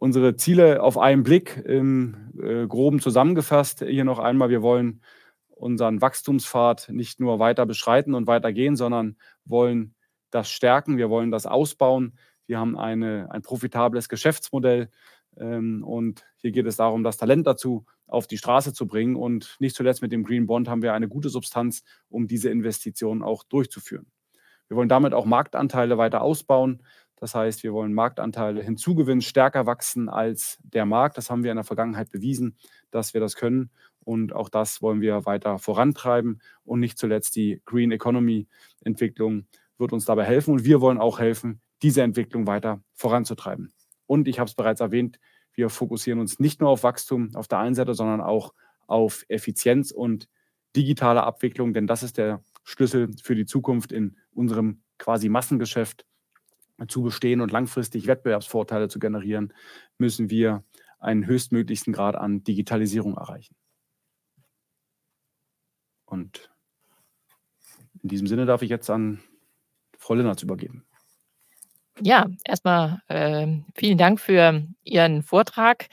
unsere Ziele auf einen Blick im äh, groben zusammengefasst. Hier noch einmal, wir wollen unseren Wachstumspfad nicht nur weiter beschreiten und weitergehen, sondern wollen das stärken, wir wollen das ausbauen. Wir haben eine, ein profitables Geschäftsmodell ähm, und hier geht es darum, das Talent dazu auf die Straße zu bringen. Und nicht zuletzt mit dem Green Bond haben wir eine gute Substanz, um diese Investitionen auch durchzuführen. Wir wollen damit auch Marktanteile weiter ausbauen. Das heißt, wir wollen Marktanteile hinzugewinnen, stärker wachsen als der Markt. Das haben wir in der Vergangenheit bewiesen, dass wir das können. Und auch das wollen wir weiter vorantreiben. Und nicht zuletzt die Green Economy Entwicklung wird uns dabei helfen. Und wir wollen auch helfen, diese Entwicklung weiter voranzutreiben. Und ich habe es bereits erwähnt, wir fokussieren uns nicht nur auf Wachstum auf der einen Seite, sondern auch auf Effizienz und digitale Abwicklung, denn das ist der Schlüssel für die Zukunft in unserem quasi Massengeschäft zu bestehen und langfristig Wettbewerbsvorteile zu generieren, müssen wir einen höchstmöglichsten Grad an Digitalisierung erreichen. Und in diesem Sinne darf ich jetzt an Frau Linnertz übergeben. Ja, erstmal äh, vielen Dank für Ihren Vortrag,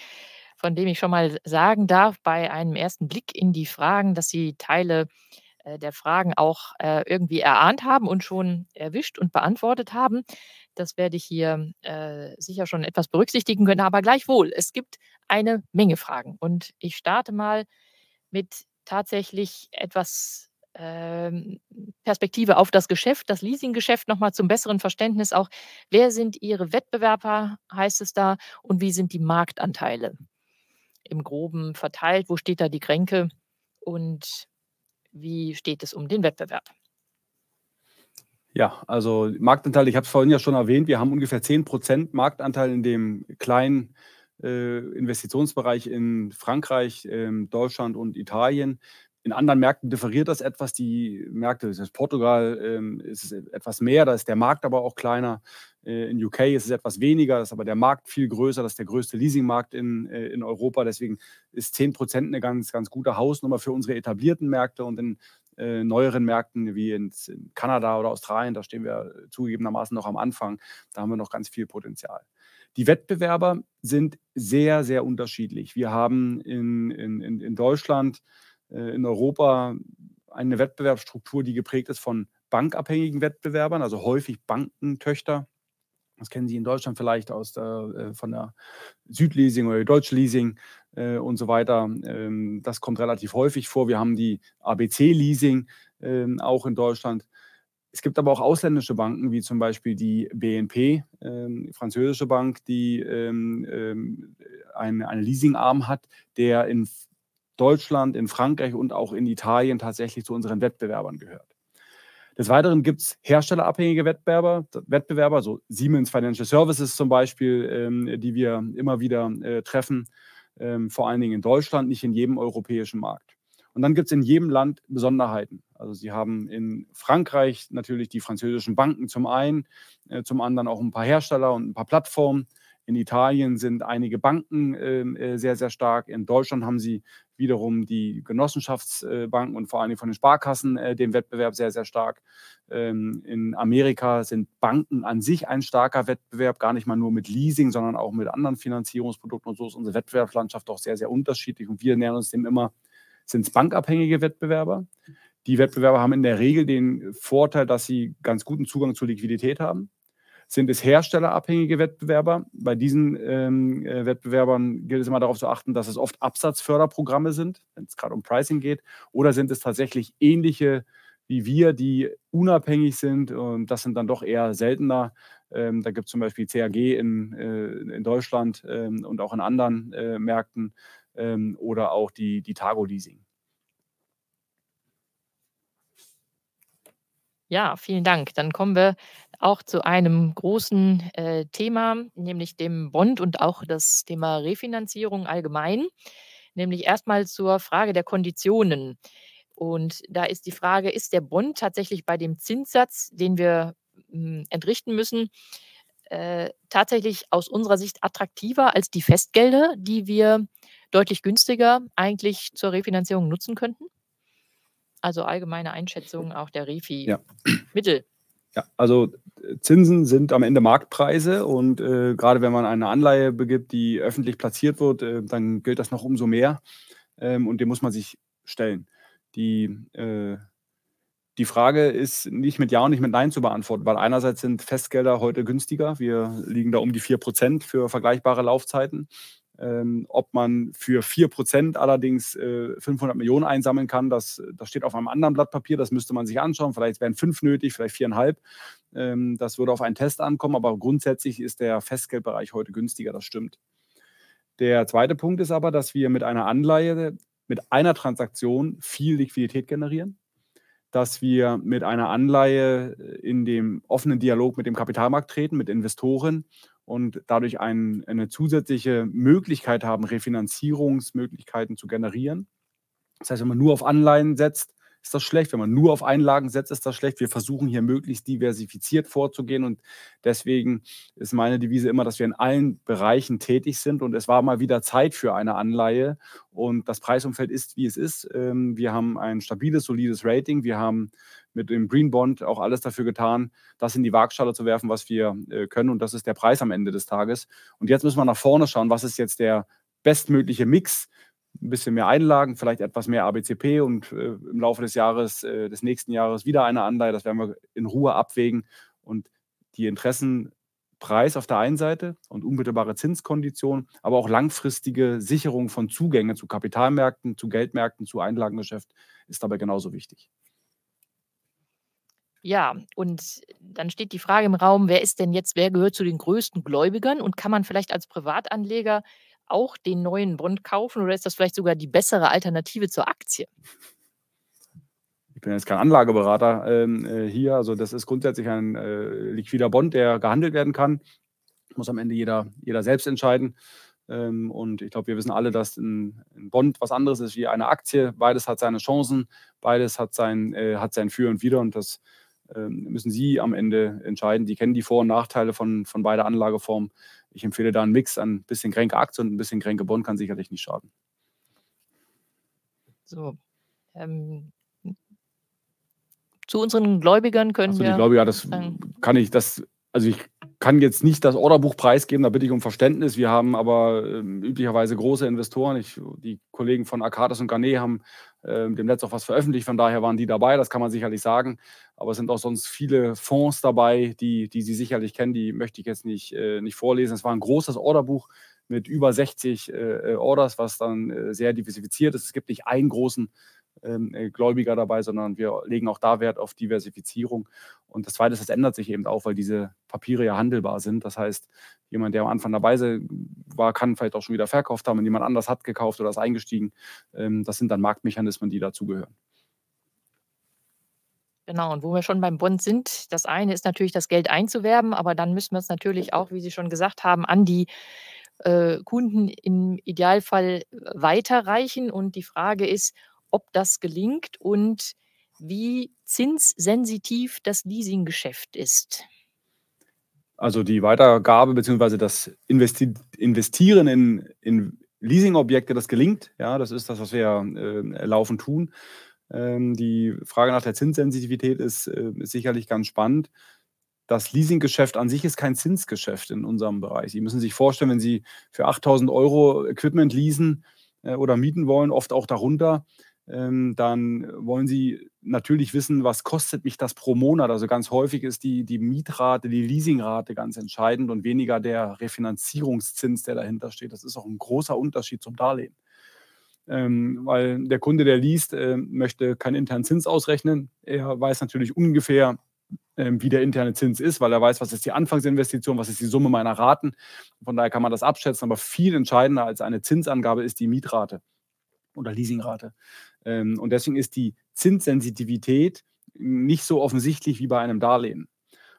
von dem ich schon mal sagen darf, bei einem ersten Blick in die Fragen, dass Sie Teile äh, der Fragen auch äh, irgendwie erahnt haben und schon erwischt und beantwortet haben. Das werde ich hier äh, sicher schon etwas berücksichtigen können, aber gleichwohl, es gibt eine Menge Fragen. Und ich starte mal mit tatsächlich etwas ähm, Perspektive auf das Geschäft, das Leasinggeschäft nochmal zum besseren Verständnis auch. Wer sind Ihre Wettbewerber, heißt es da, und wie sind die Marktanteile im Groben verteilt? Wo steht da die Kränke und wie steht es um den Wettbewerb? Ja, also Marktanteil, ich habe es vorhin ja schon erwähnt, wir haben ungefähr 10% Marktanteil in dem kleinen äh, Investitionsbereich in Frankreich, äh, Deutschland und Italien. In anderen Märkten differiert das etwas. Die Märkte, das ist Portugal ähm, ist etwas mehr, da ist der Markt aber auch kleiner. Äh, in UK ist es etwas weniger, ist aber der Markt viel größer. Das ist der größte Leasingmarkt in, äh, in Europa. Deswegen ist 10 Prozent eine ganz, ganz gute Hausnummer für unsere etablierten Märkte. Und in äh, neueren Märkten wie in, in Kanada oder Australien, da stehen wir zugegebenermaßen noch am Anfang. Da haben wir noch ganz viel Potenzial. Die Wettbewerber sind sehr, sehr unterschiedlich. Wir haben in, in, in Deutschland äh, in Europa eine Wettbewerbsstruktur, die geprägt ist von bankabhängigen Wettbewerbern, also häufig Bankentöchter. Das kennen Sie in Deutschland vielleicht aus der, äh, von der Südleasing oder Deutsche Leasing äh, und so weiter. Ähm, das kommt relativ häufig vor. Wir haben die ABC Leasing ähm, auch in Deutschland. Es gibt aber auch ausländische Banken, wie zum Beispiel die BNP, ähm, französische Bank, die ähm, ähm, einen, einen Leasingarm hat, der in Deutschland, in Frankreich und auch in Italien tatsächlich zu unseren Wettbewerbern gehört. Des Weiteren gibt es herstellerabhängige Wettbewerber, Wettbewerber, so Siemens Financial Services zum Beispiel, ähm, die wir immer wieder äh, treffen, ähm, vor allen Dingen in Deutschland, nicht in jedem europäischen Markt. Und dann gibt es in jedem Land Besonderheiten. Also Sie haben in Frankreich natürlich die französischen Banken zum einen, äh, zum anderen auch ein paar Hersteller und ein paar Plattformen. In Italien sind einige Banken ähm, äh, sehr, sehr stark. In Deutschland haben sie wiederum die Genossenschaftsbanken und vor allem von den Sparkassen äh, den Wettbewerb sehr, sehr stark. Ähm, in Amerika sind Banken an sich ein starker Wettbewerb, gar nicht mal nur mit Leasing, sondern auch mit anderen Finanzierungsprodukten. Und so ist unsere Wettbewerbslandschaft auch sehr, sehr unterschiedlich. Und wir nähern uns dem immer, sind es bankabhängige Wettbewerber. Die Wettbewerber haben in der Regel den Vorteil, dass sie ganz guten Zugang zur Liquidität haben sind es herstellerabhängige Wettbewerber. Bei diesen ähm, äh, Wettbewerbern gilt es immer darauf zu achten, dass es oft Absatzförderprogramme sind, wenn es gerade um Pricing geht, oder sind es tatsächlich ähnliche wie wir, die unabhängig sind. Und das sind dann doch eher seltener. Ähm, da gibt es zum Beispiel CAG in, äh, in Deutschland ähm, und auch in anderen äh, Märkten ähm, oder auch die, die Targo Leasing. Ja, vielen Dank. Dann kommen wir auch zu einem großen äh, Thema, nämlich dem Bond und auch das Thema Refinanzierung allgemein, nämlich erstmal zur Frage der Konditionen. Und da ist die Frage, ist der Bond tatsächlich bei dem Zinssatz, den wir hm, entrichten müssen, äh, tatsächlich aus unserer Sicht attraktiver als die Festgelder, die wir deutlich günstiger eigentlich zur Refinanzierung nutzen könnten? Also allgemeine Einschätzung auch der Refi-Mittel. Ja. ja, also äh, Zinsen sind am Ende Marktpreise und äh, gerade wenn man eine Anleihe begibt, die öffentlich platziert wird, äh, dann gilt das noch umso mehr ähm, und dem muss man sich stellen. Die, äh, die Frage ist nicht mit Ja und nicht mit Nein zu beantworten, weil einerseits sind Festgelder heute günstiger. Wir liegen da um die 4% für vergleichbare Laufzeiten. Ähm, ob man für 4% allerdings äh, 500 Millionen einsammeln kann, das, das steht auf einem anderen Blatt Papier, das müsste man sich anschauen. Vielleicht wären fünf nötig, vielleicht viereinhalb. Ähm, das würde auf einen Test ankommen, aber grundsätzlich ist der Festgeldbereich heute günstiger, das stimmt. Der zweite Punkt ist aber, dass wir mit einer Anleihe, mit einer Transaktion viel Liquidität generieren dass wir mit einer Anleihe in dem offenen Dialog mit dem Kapitalmarkt treten, mit Investoren und dadurch ein, eine zusätzliche Möglichkeit haben, Refinanzierungsmöglichkeiten zu generieren. Das heißt, wenn man nur auf Anleihen setzt, ist das schlecht. Wenn man nur auf Einlagen setzt, ist das schlecht. Wir versuchen hier möglichst diversifiziert vorzugehen und deswegen ist meine Devise immer, dass wir in allen Bereichen tätig sind und es war mal wieder Zeit für eine Anleihe und das Preisumfeld ist, wie es ist. Ähm, wir haben ein stabiles, solides Rating. Wir haben mit dem Green Bond auch alles dafür getan, das in die Waagschale zu werfen, was wir äh, können und das ist der Preis am Ende des Tages. Und jetzt müssen wir nach vorne schauen, was ist jetzt der bestmögliche Mix ein bisschen mehr Einlagen, vielleicht etwas mehr ABCP und äh, im Laufe des Jahres, äh, des nächsten Jahres wieder eine Anleihe. Das werden wir in Ruhe abwägen und die Interessenpreis auf der einen Seite und unmittelbare Zinskonditionen, aber auch langfristige Sicherung von Zugängen zu Kapitalmärkten, zu Geldmärkten, zu Einlagengeschäft ist dabei genauso wichtig. Ja, und dann steht die Frage im Raum, wer ist denn jetzt, wer gehört zu den größten Gläubigern und kann man vielleicht als Privatanleger auch den neuen Bond kaufen oder ist das vielleicht sogar die bessere Alternative zur Aktie? Ich bin jetzt kein Anlageberater ähm, äh, hier. Also das ist grundsätzlich ein äh, liquider Bond, der gehandelt werden kann. Muss am Ende jeder, jeder selbst entscheiden. Ähm, und ich glaube, wir wissen alle, dass ein, ein, Bond was anderes ist wie eine Aktie. Beides hat seine Chancen, beides hat sein, äh, hat sein Für und Wider. Und das müssen Sie am Ende entscheiden. Die kennen die Vor- und Nachteile von, von beider Anlageformen ich empfehle da einen Mix an ein bisschen Kränke Aktie und ein bisschen Kränke Bond, kann sicherlich nicht schaden. So. Ähm, zu unseren Gläubigern können Achso, wir. Die Gläubiger, das sagen. kann ich, das, also ich kann jetzt nicht das Orderbuch preisgeben, da bitte ich um Verständnis. Wir haben aber äh, üblicherweise große Investoren. Ich, die Kollegen von Arcadis und Garnet haben äh, demnächst auch was veröffentlicht, von daher waren die dabei, das kann man sicherlich sagen. Aber es sind auch sonst viele Fonds dabei, die, die Sie sicherlich kennen, die möchte ich jetzt nicht, äh, nicht vorlesen. Es war ein großes Orderbuch mit über 60 äh, Orders, was dann äh, sehr diversifiziert ist. Es gibt nicht einen großen Gläubiger dabei, sondern wir legen auch da Wert auf Diversifizierung. Und das Zweite ist, das ändert sich eben auch, weil diese Papiere ja handelbar sind. Das heißt, jemand, der am Anfang dabei war, kann vielleicht auch schon wieder verkauft haben und jemand anders hat gekauft oder ist eingestiegen. Ähm, das sind dann Marktmechanismen, die dazugehören. Genau, und wo wir schon beim Bond sind, das eine ist natürlich das Geld einzuwerben, aber dann müssen wir es natürlich auch, wie Sie schon gesagt haben, an die äh, Kunden im Idealfall weiterreichen. Und die Frage ist, ob das gelingt und wie zinssensitiv das Leasinggeschäft ist. Also die Weitergabe bzw. das Investi Investieren in, in Leasingobjekte, das gelingt. Ja, das ist das, was wir äh, laufend tun. Ähm, die Frage nach der Zinssensitivität ist, äh, ist sicherlich ganz spannend. Das Leasinggeschäft an sich ist kein Zinsgeschäft in unserem Bereich. Sie müssen sich vorstellen, wenn Sie für 8000 Euro Equipment leasen äh, oder mieten wollen, oft auch darunter, ähm, dann wollen Sie natürlich wissen, was kostet mich das pro Monat. Also ganz häufig ist die, die Mietrate, die Leasingrate ganz entscheidend und weniger der Refinanzierungszins, der dahinter steht. Das ist auch ein großer Unterschied zum Darlehen. Ähm, weil der Kunde, der liest, äh, möchte keinen internen Zins ausrechnen. Er weiß natürlich ungefähr, ähm, wie der interne Zins ist, weil er weiß, was ist die Anfangsinvestition, was ist die Summe meiner Raten. Von daher kann man das abschätzen, aber viel entscheidender als eine Zinsangabe ist die Mietrate oder Leasingrate. Ähm, und deswegen ist die Zinssensitivität nicht so offensichtlich wie bei einem Darlehen.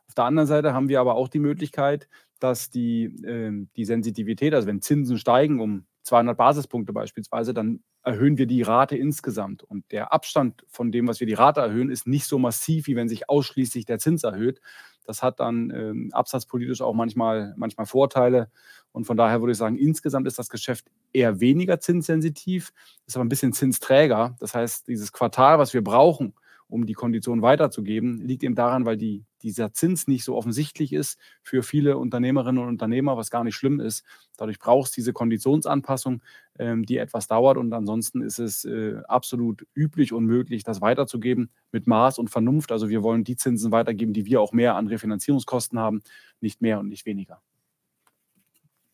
Auf der anderen Seite haben wir aber auch die Möglichkeit, dass die, äh, die Sensitivität, also wenn Zinsen steigen um 200 Basispunkte beispielsweise, dann erhöhen wir die Rate insgesamt. Und der Abstand von dem, was wir die Rate erhöhen, ist nicht so massiv, wie wenn sich ausschließlich der Zins erhöht. Das hat dann ähm, absatzpolitisch auch manchmal, manchmal Vorteile. Und von daher würde ich sagen, insgesamt ist das Geschäft eher weniger zinssensitiv, ist aber ein bisschen zinsträger. Das heißt, dieses Quartal, was wir brauchen, um die Konditionen weiterzugeben, liegt eben daran, weil die, dieser Zins nicht so offensichtlich ist für viele Unternehmerinnen und Unternehmer, was gar nicht schlimm ist. Dadurch braucht es diese Konditionsanpassung, ähm, die etwas dauert und ansonsten ist es äh, absolut üblich und möglich, das weiterzugeben mit Maß und Vernunft. Also wir wollen die Zinsen weitergeben, die wir auch mehr an Refinanzierungskosten haben, nicht mehr und nicht weniger.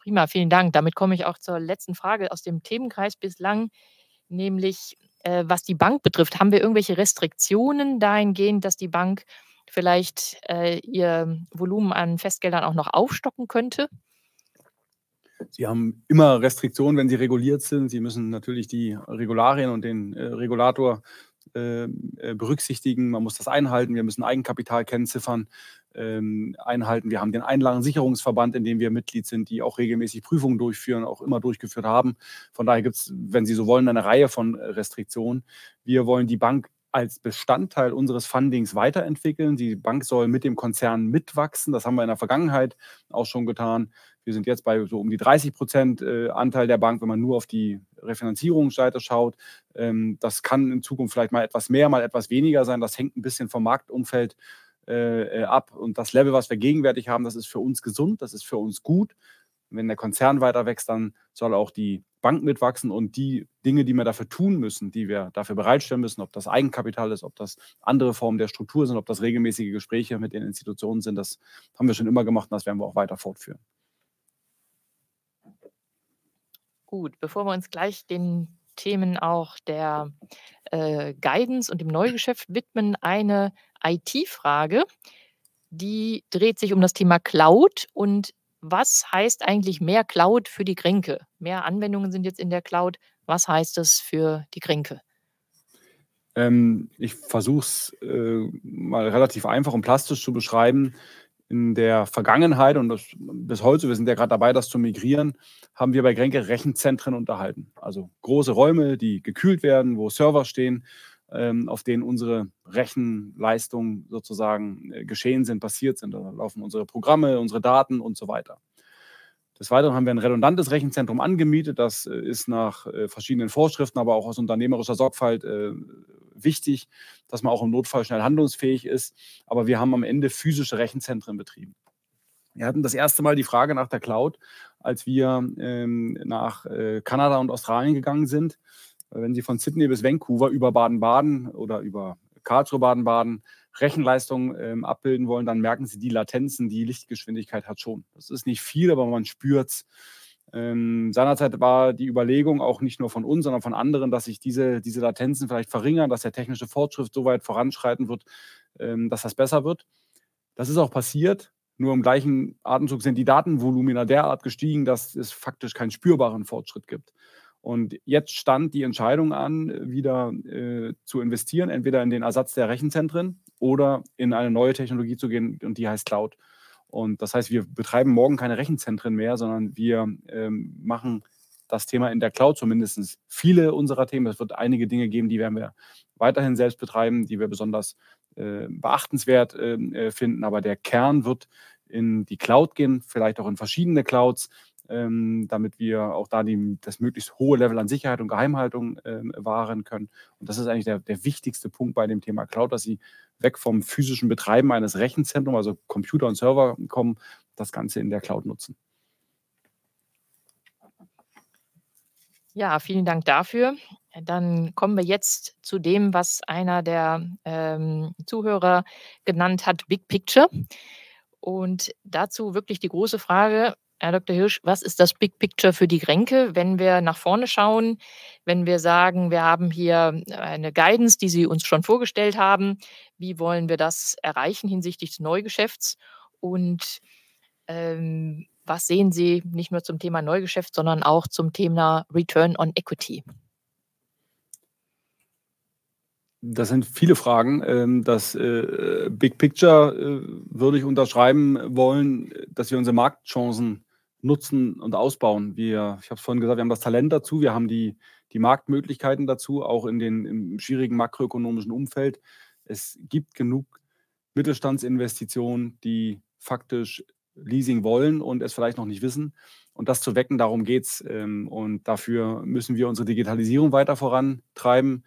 Prima, vielen Dank. Damit komme ich auch zur letzten Frage aus dem Themenkreis bislang, nämlich äh, was die Bank betrifft. Haben wir irgendwelche Restriktionen dahingehend, dass die Bank vielleicht äh, ihr Volumen an Festgeldern auch noch aufstocken könnte? Sie haben immer Restriktionen, wenn sie reguliert sind. Sie müssen natürlich die Regularien und den äh, Regulator äh, äh, berücksichtigen. Man muss das einhalten. Wir müssen Eigenkapital kennziffern, ähm, einhalten. Wir haben den Einlagensicherungsverband, in dem wir Mitglied sind, die auch regelmäßig Prüfungen durchführen, auch immer durchgeführt haben. Von daher gibt es, wenn Sie so wollen, eine Reihe von äh, Restriktionen. Wir wollen die Bank als Bestandteil unseres Fundings weiterentwickeln. Die Bank soll mit dem Konzern mitwachsen. Das haben wir in der Vergangenheit auch schon getan. Wir sind jetzt bei so um die 30 Prozent äh, Anteil der Bank, wenn man nur auf die Refinanzierungsseite schaut. Ähm, das kann in Zukunft vielleicht mal etwas mehr, mal etwas weniger sein. Das hängt ein bisschen vom Marktumfeld äh, äh, ab. Und das Level, was wir gegenwärtig haben, das ist für uns gesund, das ist für uns gut. Wenn der Konzern weiter wächst, dann soll auch die Bank mitwachsen und die Dinge, die wir dafür tun müssen, die wir dafür bereitstellen müssen, ob das Eigenkapital ist, ob das andere Formen der Struktur sind, ob das regelmäßige Gespräche mit den Institutionen sind, das haben wir schon immer gemacht und das werden wir auch weiter fortführen. Gut, bevor wir uns gleich den Themen auch der äh, Guidance und dem Neugeschäft widmen, eine IT-Frage. Die dreht sich um das Thema Cloud und was heißt eigentlich mehr Cloud für die Grinke? Mehr Anwendungen sind jetzt in der Cloud. Was heißt das für die Grinke? Ähm, ich versuche es äh, mal relativ einfach und plastisch zu beschreiben in der Vergangenheit und das, bis heute, wir sind ja gerade dabei, das zu migrieren, haben wir bei Grenke Rechenzentren unterhalten. Also große Räume, die gekühlt werden, wo Server stehen, auf denen unsere Rechenleistungen sozusagen äh, geschehen sind, passiert sind. Da laufen unsere Programme, unsere Daten und so weiter. Des Weiteren haben wir ein redundantes Rechenzentrum angemietet. Das äh, ist nach äh, verschiedenen Vorschriften, aber auch aus unternehmerischer Sorgfalt wichtig, dass man auch im Notfall schnell handlungsfähig ist. Aber wir haben am Ende physische Rechenzentren betrieben. Wir hatten das erste Mal die Frage nach der Cloud, als wir ähm, nach Kanada und Australien gegangen sind. Wenn Sie von Sydney bis Vancouver über Baden-Baden oder über Karlsruhe Baden-Baden Rechenleistung ähm, abbilden wollen, dann merken Sie die Latenzen, die Lichtgeschwindigkeit hat schon. Das ist nicht viel, aber man spürt es. Ähm, seinerzeit war die Überlegung auch nicht nur von uns, sondern von anderen, dass sich diese, diese Latenzen vielleicht verringern, dass der technische Fortschritt so weit voranschreiten wird, ähm, dass das besser wird. Das ist auch passiert. Nur im gleichen Atemzug sind die Datenvolumina derart gestiegen, dass es faktisch keinen spürbaren Fortschritt gibt. Und jetzt stand die Entscheidung an, wieder äh, zu investieren, entweder in den Ersatz der Rechenzentren oder in eine neue Technologie zu gehen und die heißt Cloud. Und das heißt, wir betreiben morgen keine Rechenzentren mehr, sondern wir ähm, machen das Thema in der Cloud zumindest viele unserer Themen. Es wird einige Dinge geben, die werden wir weiterhin selbst betreiben, die wir besonders äh, beachtenswert ähm, äh, finden. Aber der Kern wird in die Cloud gehen, vielleicht auch in verschiedene Clouds, ähm, damit wir auch da die, das möglichst hohe Level an Sicherheit und Geheimhaltung ähm, wahren können. Und das ist eigentlich der, der wichtigste Punkt bei dem Thema Cloud, dass Sie weg vom physischen Betreiben eines Rechenzentrums, also Computer und Server kommen, das Ganze in der Cloud nutzen. Ja, vielen Dank dafür. Dann kommen wir jetzt zu dem, was einer der ähm, Zuhörer genannt hat, Big Picture. Und dazu wirklich die große Frage, Herr Dr. Hirsch, was ist das Big Picture für die Grenke, wenn wir nach vorne schauen, wenn wir sagen, wir haben hier eine Guidance, die Sie uns schon vorgestellt haben, wie wollen wir das erreichen hinsichtlich des Neugeschäfts und ähm, was sehen Sie nicht nur zum Thema Neugeschäft, sondern auch zum Thema Return on Equity? Das sind viele Fragen. Ähm, das äh, Big Picture äh, würde ich unterschreiben wollen, dass wir unsere Marktchancen nutzen und ausbauen. Wir, ich habe es vorhin gesagt, wir haben das Talent dazu, wir haben die, die Marktmöglichkeiten dazu, auch in den, im schwierigen makroökonomischen Umfeld. Es gibt genug Mittelstandsinvestitionen, die faktisch Leasing wollen und es vielleicht noch nicht wissen. Und das zu wecken, darum geht es. Ähm, und dafür müssen wir unsere Digitalisierung weiter vorantreiben.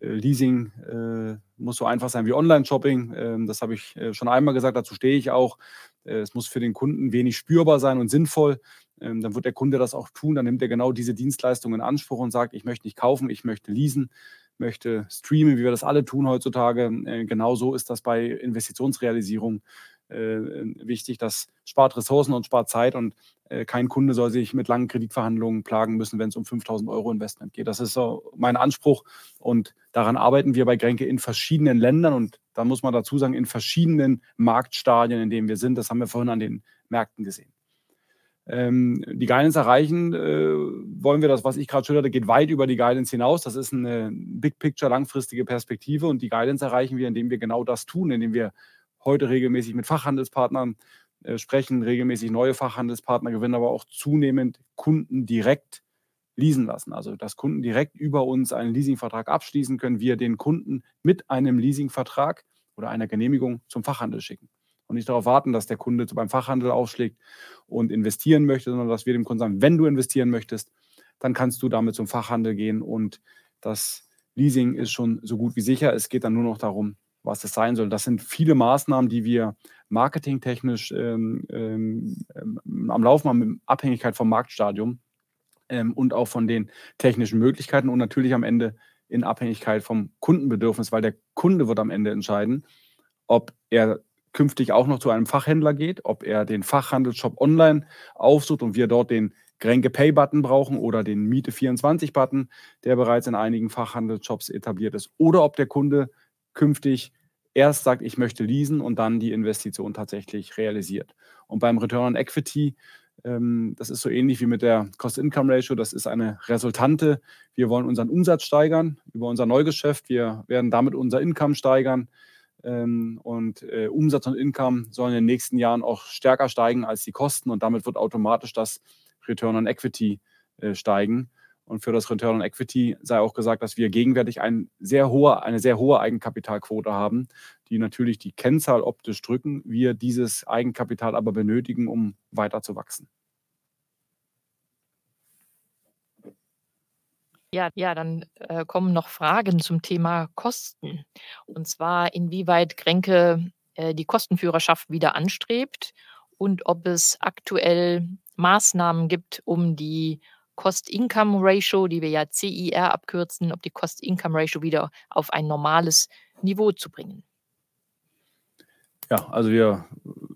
Äh, Leasing äh, muss so einfach sein wie Online-Shopping. Ähm, das habe ich äh, schon einmal gesagt, dazu stehe ich auch. es muss für den Kunden wenig spürbar sein und sinnvoll. Ähm, dann wird der Kunde das auch tun. Dann nimmt er genau diese Dienstleistung in Anspruch und sagt, ich möchte nicht kaufen, ich möchte leasen, möchte streamen, wie wir das alle tun heutzutage. genau so ist das bei Investitionsrealisierung wichtig. Das spart Ressourcen und spart Zeit und äh, kein Kunde soll sich mit langen Kreditverhandlungen plagen müssen, wenn es um 5000 Euro Investment geht. Das ist so mein Anspruch und daran arbeiten wir bei Grenke in verschiedenen Ländern und da muss man dazu sagen, in verschiedenen Marktstadien, in denen wir sind. Das haben wir vorhin an den Märkten gesehen. Ähm, die Guidance erreichen äh, wollen wir das, was ich gerade schilderte, geht weit über die Guidance hinaus. Das ist eine Big Picture, langfristige Perspektive und die Guidance erreichen wir, indem wir genau das tun, indem wir heute regelmäßig mit Fachhandelspartnern äh, sprechen, regelmäßig neue Fachhandelspartner gewinnen, aber auch zunehmend Kunden direkt leasen lassen. Also dass Kunden direkt über uns einen Leasingvertrag abschließen können, wir den Kunden mit einem Leasingvertrag oder einer Genehmigung zum Fachhandel schicken. Und nicht darauf warten, dass der Kunde beim Fachhandel aufschlägt und investieren möchte, sondern dass wir dem Kunden sagen, wenn du investieren möchtest, dann kannst du damit zum Fachhandel gehen und das Leasing ist schon so gut wie sicher. Es geht dann nur noch darum, was es sein soll. Das sind viele Maßnahmen, die wir marketingtechnisch ähm, ähm, am Laufen haben, in Abhängigkeit vom Marktstadium ähm, und auch von den technischen Möglichkeiten und natürlich am Ende in Abhängigkeit vom Kundenbedürfnis, weil der Kunde wird am Ende entscheiden, ob er künftig auch noch zu einem Fachhändler geht, ob er den Fachhandelsshop online aufsucht und wir dort den Grenke Pay Button brauchen oder den Miete 24 Button, der bereits in einigen Fachhandelsshops etabliert ist, oder ob der Kunde künftig erst sagt, ich möchte leasen und dann die Investition tatsächlich realisiert. Und beim Return on Equity, ähm, das ist so ähnlich wie mit der Cost-Income-Ratio, das ist eine Resultante. Wir wollen unseren Umsatz steigern über unser Neugeschäft, wir werden damit unser Income steigern. Ähm, und äh, Umsatz und Income sollen in den nächsten Jahren auch stärker steigen als die Kosten und damit wird automatisch das Return on Equity äh, steigen. Und für das Return on Equity sei auch gesagt, dass wir gegenwärtig ein sehr hohe, eine sehr hohe Eigenkapitalquote haben, die natürlich die Kennzahl optisch drücken, wir dieses Eigenkapital aber benötigen, um weiter zu wachsen. Ja, ja, dann äh, kommen noch Fragen zum Thema Kosten. Und zwar, inwieweit Grenke äh, die Kostenführerschaft wieder anstrebt und ob es aktuell Maßnahmen gibt, um die Cost-Income-Ratio, die wir ja CIR abkürzen, ob die Cost-Income-Ratio wieder auf ein normales Niveau zu bringen. Ja, also wir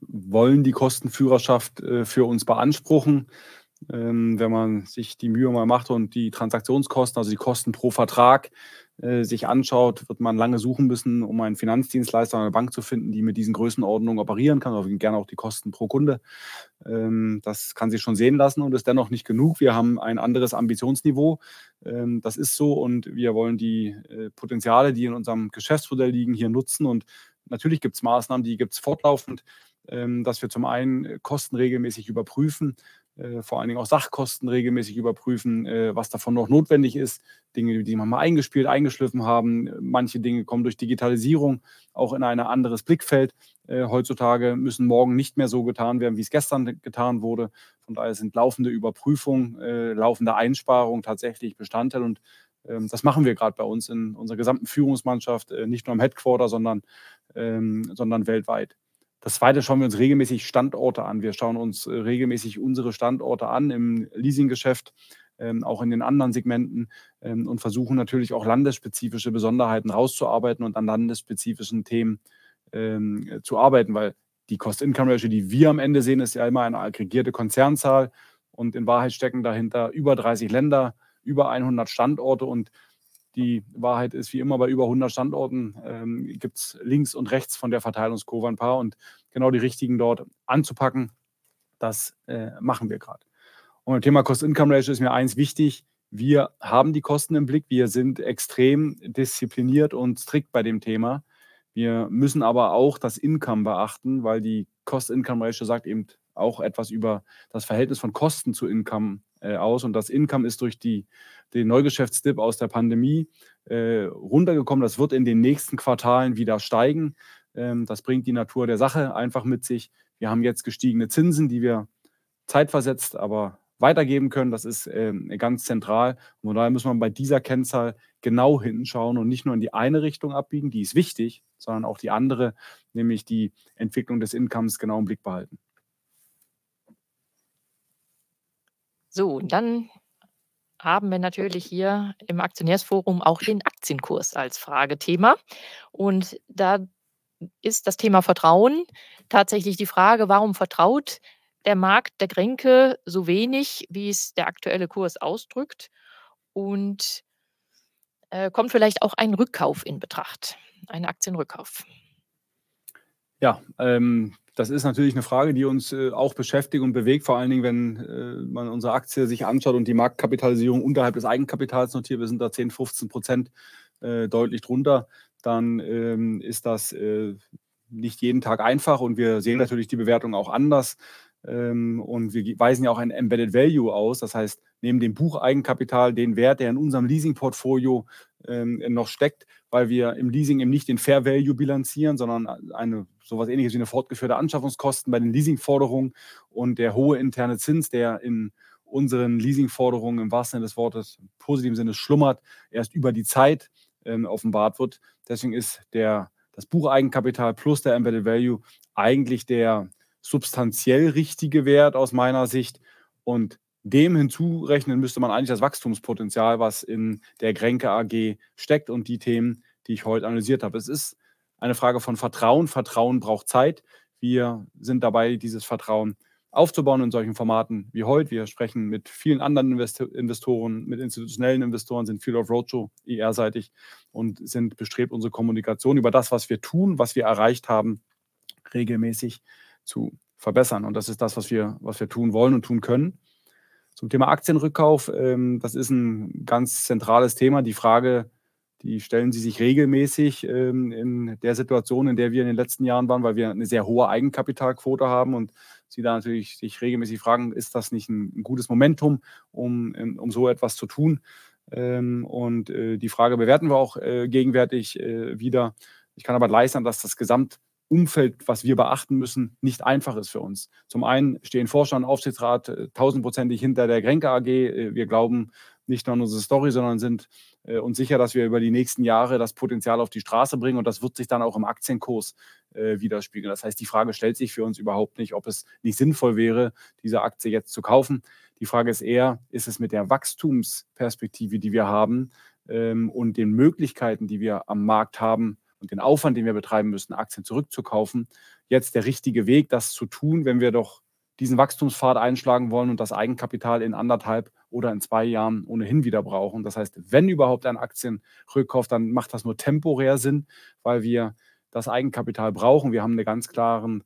wollen die Kostenführerschaft äh, für uns beanspruchen. Ähm, wenn man sich die Mühe mal macht und die Transaktionskosten, also die Kosten pro Vertrag, äh, sich anschaut, wird man lange suchen müssen, um einen Finanzdienstleister oder eine Bank zu finden, die mit diesen Größenordnungen operieren kann, aber gerne auch die Kosten pro Kunde. Ähm, das kann sich schon sehen lassen und ist dennoch nicht genug. Wir haben ein anderes Ambitionsniveau. Ähm, das ist so und wir wollen die äh, Potenziale, die in unserem Geschäftsmodell liegen, hier nutzen. Und natürlich gibt es Maßnahmen, die gibt es fortlaufend, ähm, dass wir zum einen Kosten regelmäßig überprüfen, äh, vor allen Dingen auch Sachkosten regelmäßig überprüfen, äh, was davon noch notwendig ist. Dinge, die man mal eingespielt, eingeschliffen haben. Manche Dinge kommen durch Digitalisierung auch in ein anderes Blickfeld. Äh, heutzutage müssen morgen nicht mehr so getan werden, wie es gestern getan wurde. Von daher sind laufende Überprüfungen, laufende Einsparungen tatsächlich Bestandteil und ähm, das machen wir gerade bei uns in unserer gesamten Führungsmannschaft, nicht nur im Headquarter, sondern, ähm, sondern weltweit. Das zweite schauen wir uns regelmäßig Standorte an. Wir schauen uns äh, regelmäßig unsere Standorte an im Leasinggeschäft, ähm, auch in den anderen Segmenten ähm, und versuchen natürlich auch landesspezifische Besonderheiten rauszuarbeiten und an landesspezifischen Themen ähm, zu arbeiten, weil die Cost-Income-Ratio, die wir am Ende sehen, ist ja immer eine aggregierte Konzernzahl und in Wahrheit stecken dahinter über 30 Länder, über 100 Standorte und die Wahrheit ist, wie immer bei über 100 Standorten, ähm, gibt es links und rechts von der Verteilungskurve ein paar und genau die richtigen dort anzupacken, das äh, machen wir gerade. Und beim Thema Cost-Income-Ratio ist mir eins wichtig. Wir haben die Kosten im Blick. Wir sind extrem diszipliniert und strikt bei dem Thema. Wir müssen aber auch das Income beachten, weil die Cost-Income-Ratio sagt eben auch etwas über das Verhältnis von Kosten zu Income aus. Und das Income ist durch die, den Neugeschäftsdip aus der Pandemie äh, runtergekommen. Das wird in den nächsten Quartalen wieder steigen. Ähm, das bringt die Natur der Sache einfach mit sich. Wir haben jetzt gestiegene Zinsen, die wir zeitversetzt aber weitergeben können. Das ist äh, ganz zentral. Und von daher muss man bei dieser Kennzahl genau hinschauen und nicht nur in die eine Richtung abbiegen, die ist wichtig, sondern auch die andere, nämlich die Entwicklung des Incomes genau im Blick behalten. So, und dann haben wir natürlich hier im Aktionärsforum auch den Aktienkurs als Fragethema. Und da ist das Thema Vertrauen tatsächlich die Frage, warum vertraut der Markt der Gränke so wenig, wie es der aktuelle Kurs ausdrückt? Und äh, kommt vielleicht auch ein Rückkauf in Betracht, ein Aktienrückkauf? Ja, ähm, das ist natürlich eine Frage, die uns äh, auch beschäftigt und bewegt, vor allen Dingen, wenn äh, man unsere Aktie sich anschaut und die Marktkapitalisierung unterhalb des Eigenkapitals notiert. Wir sind da 10, 15 Prozent äh, deutlich drunter. Dann ähm, ist das äh, nicht jeden Tag einfach und wir sehen natürlich die Bewertung auch anders. Ähm, und wir weisen ja auch ein Embedded Value aus. Das heißt, neben dem Bucheigenkapital den Wert, der in unserem Leasing-Portfolio ähm, noch steckt, weil wir im Leasing eben nicht den Fair Value bilanzieren, sondern eine sowas ähnliches wie eine fortgeführte Anschaffungskosten bei den Leasingforderungen und der hohe interne Zins, der in unseren Leasingforderungen im wahrsten Sinne des Wortes im positiven Sinne schlummert, erst über die Zeit ähm, offenbart wird. Deswegen ist der, das Bucheigenkapital plus der Embedded Value eigentlich der substanziell richtige Wert aus meiner Sicht. Und dem hinzurechnen müsste man eigentlich das Wachstumspotenzial, was in der Grenke AG steckt und die Themen, die ich heute analysiert habe. Es ist eine Frage von Vertrauen. Vertrauen braucht Zeit. Wir sind dabei, dieses Vertrauen aufzubauen in solchen Formaten wie heute. Wir sprechen mit vielen anderen Investoren, mit institutionellen Investoren, sind viel auf Roadshow IR-seitig und sind bestrebt, unsere Kommunikation über das, was wir tun, was wir erreicht haben, regelmäßig zu verbessern. Und das ist das, was wir, was wir tun wollen und tun können. Zum Thema Aktienrückkauf, ähm, das ist ein ganz zentrales Thema. Die Frage, die stellen Sie sich regelmäßig ähm, in der Situation, in der wir in den letzten Jahren waren, weil wir eine sehr hohe Eigenkapitalquote haben und Sie da natürlich sich regelmäßig fragen, ist das nicht ein, gutes Momentum, um, um so etwas zu tun? Ähm, und äh, die Frage bewerten wir auch äh, gegenwärtig äh, wieder. Ich kann aber leisten, dass das Gesamt Umfeld, was wir beachten müssen, nicht einfach ist für uns. Zum einen stehen Vorstand und Aufsichtsrat äh, tausendprozentig hinter der Grenke AG. Äh, wir glauben nicht nur an unsere Story, sondern sind äh, uns sicher, dass wir über die nächsten Jahre das Potenzial auf die Straße bringen und das wird sich dann auch im Aktienkurs widerspiegeln. Das heißt, die Frage stellt sich für uns überhaupt nicht, ob es nicht sinnvoll wäre, diese Aktie jetzt zu kaufen. Die Frage ist eher, ist es mit der Wachstumsperspektive, die wir haben ähm, und den Möglichkeiten, die wir am Markt haben, und den Aufwand, den wir betreiben müssen, Aktien zurückzukaufen, jetzt der richtige Weg, das zu tun, wenn wir doch diesen Wachstumspfad einschlagen wollen und das Eigenkapital in anderthalb oder in zwei Jahren ohnehin wieder brauchen. Das heißt, wenn überhaupt ein Aktienrückkauf, dann macht das nur temporär Sinn, weil wir das Eigenkapital brauchen. Wir haben einen ganz klaren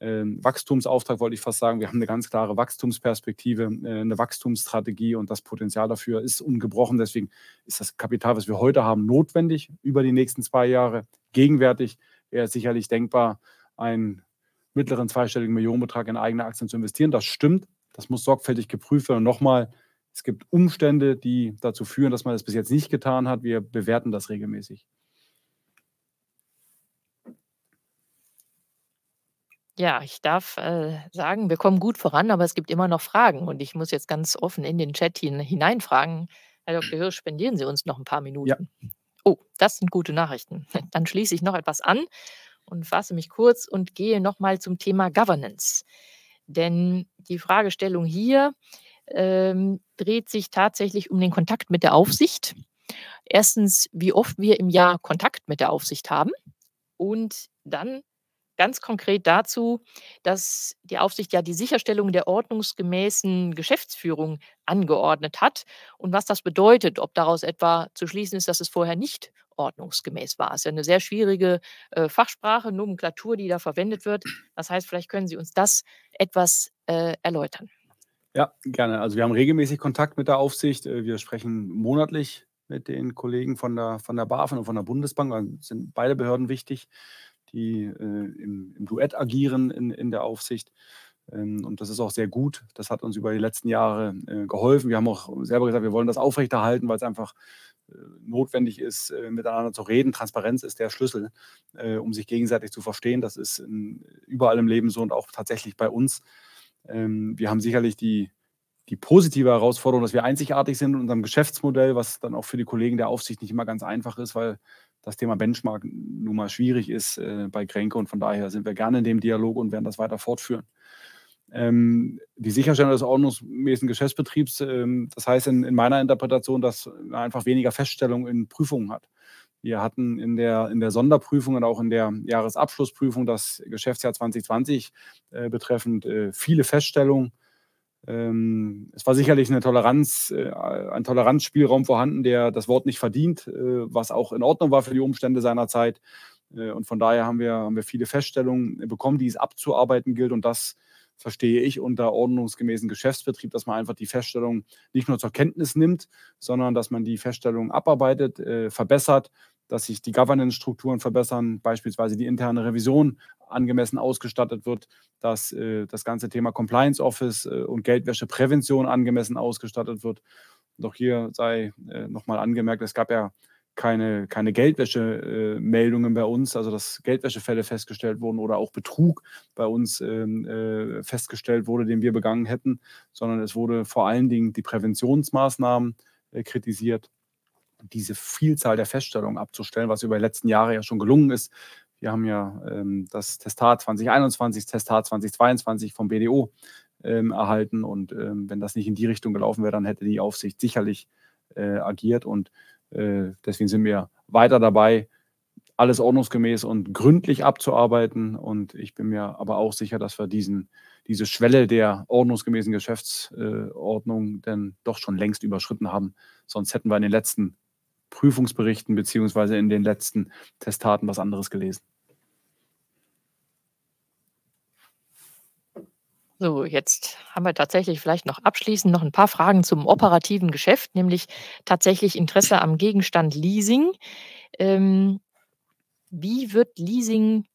Wachstumsauftrag, wollte ich fast sagen. Wir haben eine ganz klare Wachstumsperspektive, äh, eine Wachstumsstrategie und das Potenzial dafür ist ungebrochen. Deswegen ist das Kapital, was wir heute haben, notwendig über die nächsten zwei Jahre. Gegenwärtig wäre es sicherlich denkbar, einen mittleren zweistelligen Millionenbetrag in eigene Aktien zu investieren. Das stimmt. Das muss sorgfältig geprüft werden. Und nochmal, es gibt Umstände, die dazu führen, dass man das bis jetzt nicht getan hat. Wir bewerten das regelmäßig. Ja, ich darf, äh, sagen, wir kommen gut voran, aber es gibt immer noch Fragen und ich muss jetzt ganz offen in den Chat hin hineinfragen. Herr Dr. Hirsch, spendieren Sie uns noch ein paar Ja. Minuten? Oh, das sind gute Nachrichten. Dann schließe ich noch etwas an und fasse mich kurz und gehe noch mal zum Thema Governance. Denn die Fragestellung hier, ähm, dreht sich tatsächlich um den Kontakt mit der Aufsicht. Erstens, wie oft wir im Jahr Kontakt mit der Aufsicht haben und dann ganz konkret dazu, dass die Aufsicht ja die Sicherstellung der ordnungsgemäßen Geschäftsführung angeordnet hat und was das bedeutet, ob daraus etwa zu schließen ist, dass es vorher nicht ordnungsgemäß war. Es ist ja eine sehr schwierige äh, Fachsprache, Nomenklatur, die da verwendet wird. Das heißt, vielleicht können Sie uns das etwas äh, erläutern. Ja, gerne. Also wir haben regelmäßig Kontakt mit der Aufsicht. Äh, wir sprechen monatlich mit den Kollegen von der, von der BaFin und von der Bundesbank. Sind beide Behörden wichtig die äh, im, im, Duett agieren in, in der Aufsicht. Ähm, und das ist auch sehr gut. Das hat uns über die letzten Jahre äh, geholfen. Wir haben auch selber gesagt, wir wollen das aufrechterhalten, weil es einfach äh, notwendig ist, miteinander zu reden. Transparenz ist der Schlüssel, um sich gegenseitig zu verstehen. Das ist überall im Leben so und auch tatsächlich bei uns. Ähm, wir haben sicherlich die, die positive Herausforderung, dass wir einzigartig sind in unserem Geschäftsmodell, was dann auch für die Kollegen der Aufsicht nicht immer ganz einfach ist, weil das Thema Benchmark nun mal schwierig ist äh, bei Kränke und von daher sind wir gerne in dem Dialog und werden das weiter fortführen. Ähm, die Sicherstellung des ordnungsmäßigen Geschäftsbetriebs, ähm, das heißt in, in, meiner Interpretation, dass man einfach weniger Feststellungen in Prüfungen hat. Wir hatten in der, in der Sonderprüfung und auch in der Jahresabschlussprüfung das Geschäftsjahr 2020 äh, betreffend äh, viele Feststellungen. Ähm, es war sicherlich eine Toleranz, äh, ein Toleranzspielraum vorhanden, der das Wort nicht verdient, äh, was auch in Ordnung war für die Umstände seiner Zeit. Äh, und von daher haben wir, haben wir viele Feststellungen bekommen, die es abzuarbeiten gilt. Und das verstehe ich unter ordnungsgemäßen Geschäftsbetrieb, dass man einfach die Feststellung nicht nur zur Kenntnis nimmt, sondern dass man die Feststellung abarbeitet, verbessert, dass sich die Governance-Strukturen verbessern, beispielsweise die interne Revision angemessen ausgestattet wird, dass äh, das ganze Thema Compliance Office äh, und Geldwäscheprävention angemessen ausgestattet wird. Doch hier sei äh, nochmal angemerkt, es gab ja keine, keine Geldwäsche-Meldungen äh, bei uns, also dass Geldwäschefälle festgestellt wurden oder auch Betrug bei uns ähm, äh, festgestellt wurde, den wir begangen hätten, sondern es wurde vor allen Dingen die Präventionsmaßnahmen äh, kritisiert, diese Vielzahl der Feststellungen abzustellen, was über die letzten Jahre ja schon gelungen ist. Wir haben ja ähm, das Testat 2021, Testat 2022 vom BDO ähm, erhalten und ähm, wenn das nicht in die Richtung gelaufen wäre, dann hätte die Aufsicht sicherlich äh, agiert und äh, deswegen sind wir weiter dabei, alles ordnungsgemäß und gründlich abzuarbeiten. Und ich bin mir aber auch sicher, dass wir diesen, diese Schwelle der ordnungsgemäßen Geschäftsordnung denn doch schon längst überschritten haben. Sonst hätten wir in den letzten Prüfungsberichten beziehungsweise in den letzten Testaten was anderes gelesen. So, jetzt haben wir tatsächlich vielleicht noch abschließend noch ein paar Fragen zum operativen Geschäft, nämlich tatsächlich Interesse am Gegenstand Leasing. Ähm, wie wird Leasing,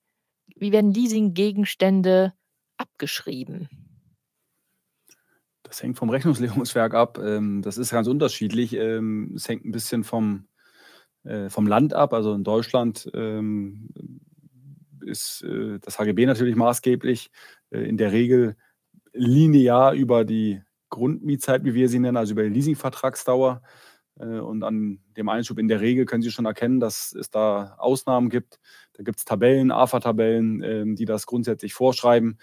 wie werden Leasinggegenstände abgeschrieben? Das hängt vom Rechnungslegungswerk ab. Ähm, das ist ganz unterschiedlich. Ähm, es hängt ein bisschen vom, äh, vom Land ab. Also in Deutschland ähm, ist äh, das HGB natürlich maßgeblich. Äh, in der Regel linear über die Grundmietzeit, wie wir sie nennen, also über die Leasingvertragsdauer. Und an dem Einschub in der Regel können Sie schon erkennen, dass es da Ausnahmen gibt. Da gibt es Tabellen, AFA-Tabellen, die das grundsätzlich vorschreiben.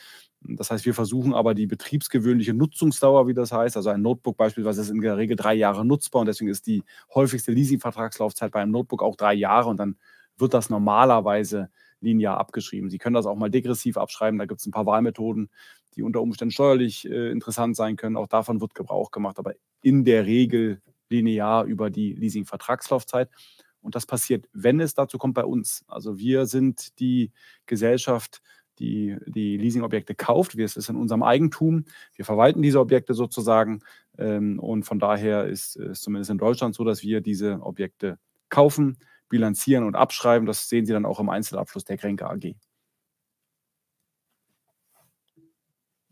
Das heißt, wir versuchen aber die betriebsgewöhnliche Nutzungsdauer, wie das heißt, also ein Notebook beispielsweise ist in der Regel drei Jahre nutzbar und deswegen ist die häufigste Leasingvertragslaufzeit bei einem Notebook auch drei Jahre und dann wird das normalerweise linear abgeschrieben. Sie können das auch mal degressiv abschreiben, da gibt es ein paar Wahlmethoden, die unter Umständen steuerlich äh, interessant sein können. Auch davon wird Gebrauch gemacht, aber in der Regel linear über die Leasing-Vertragslaufzeit. Und das passiert, wenn es dazu kommt, bei uns. Also wir sind die Gesellschaft, die die Leasingobjekte kauft. Wir, es ist in unserem Eigentum. Wir verwalten diese Objekte sozusagen. Ähm, und von daher ist es zumindest in Deutschland so, dass wir diese Objekte kaufen, bilanzieren und abschreiben. Das sehen Sie dann auch im Einzelabschluss der Kränke AG.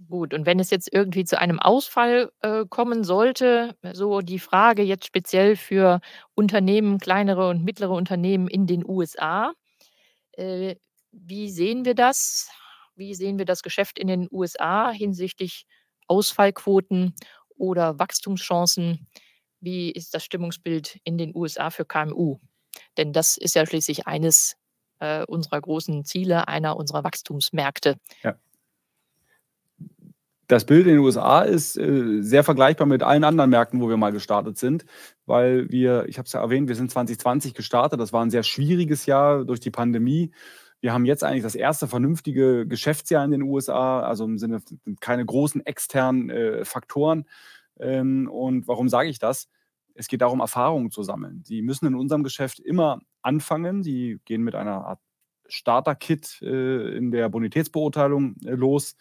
Gut, und wenn es jetzt irgendwie zu einem Ausfall äh, kommen sollte, so die Frage jetzt speziell für Unternehmen, kleinere und mittlere Unternehmen in den USA. Äh, wie sehen wir das? Wie sehen wir das Geschäft in den USA hinsichtlich Ausfallquoten oder Wachstumschancen? Wie ist das Stimmungsbild in den USA für KMU? Denn das ist ja schließlich eines äh, unserer großen Ziele, einer unserer Wachstumsmärkte. Ja das Bild in den USA ist äh, sehr vergleichbar mit allen anderen Märkten, wo wir mal gestartet sind, weil wir, ich habe es ja erwähnt, wir sind 2020 gestartet. Das war ein sehr schwieriges Jahr durch die Pandemie. Wir haben jetzt eigentlich das erste vernünftige Geschäftsjahr in den USA, also im Sinne keine großen externen äh, Faktoren. Ähm, und warum sage ich das? Es geht darum, Erfahrungen zu sammeln. Sie müssen in unserem Geschäft immer anfangen. Sie gehen mit einer Art Starter-Kit äh, in der Bonitätsbeurteilung äh, los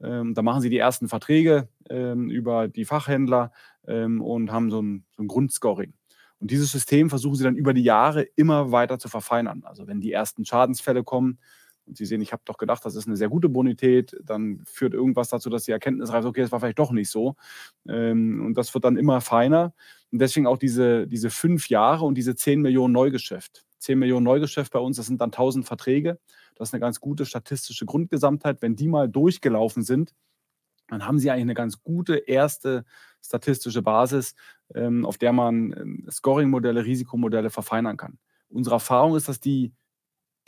ähm, da machen sie die ersten Verträge ähm, über die Fachhändler ähm, und haben so ein, so ein Grundscoring. Und dieses System versuchen sie dann über die Jahre immer weiter zu verfeinern. Also wenn die ersten Schadensfälle kommen und sie sehen, ich habe doch gedacht, das ist eine sehr gute Bonität, dann führt irgendwas dazu, dass die Erkenntnis reift, okay, das war vielleicht doch nicht so. Ähm, und das wird dann immer feiner. Und deswegen auch diese, diese fünf Jahre und diese 10 Millionen Neugeschäft. 10 Millionen Neugeschäft bei uns, das sind dann 1000 Verträge. Das ist eine ganz gute statistische Grundgesamtheit. Wenn die mal durchgelaufen sind, dann haben Sie eigentlich eine ganz gute erste statistische Basis, ähm, auf der man ähm, Scoring-Modelle, Risikomodelle verfeinern kann. Unsere Erfahrung ist, dass die,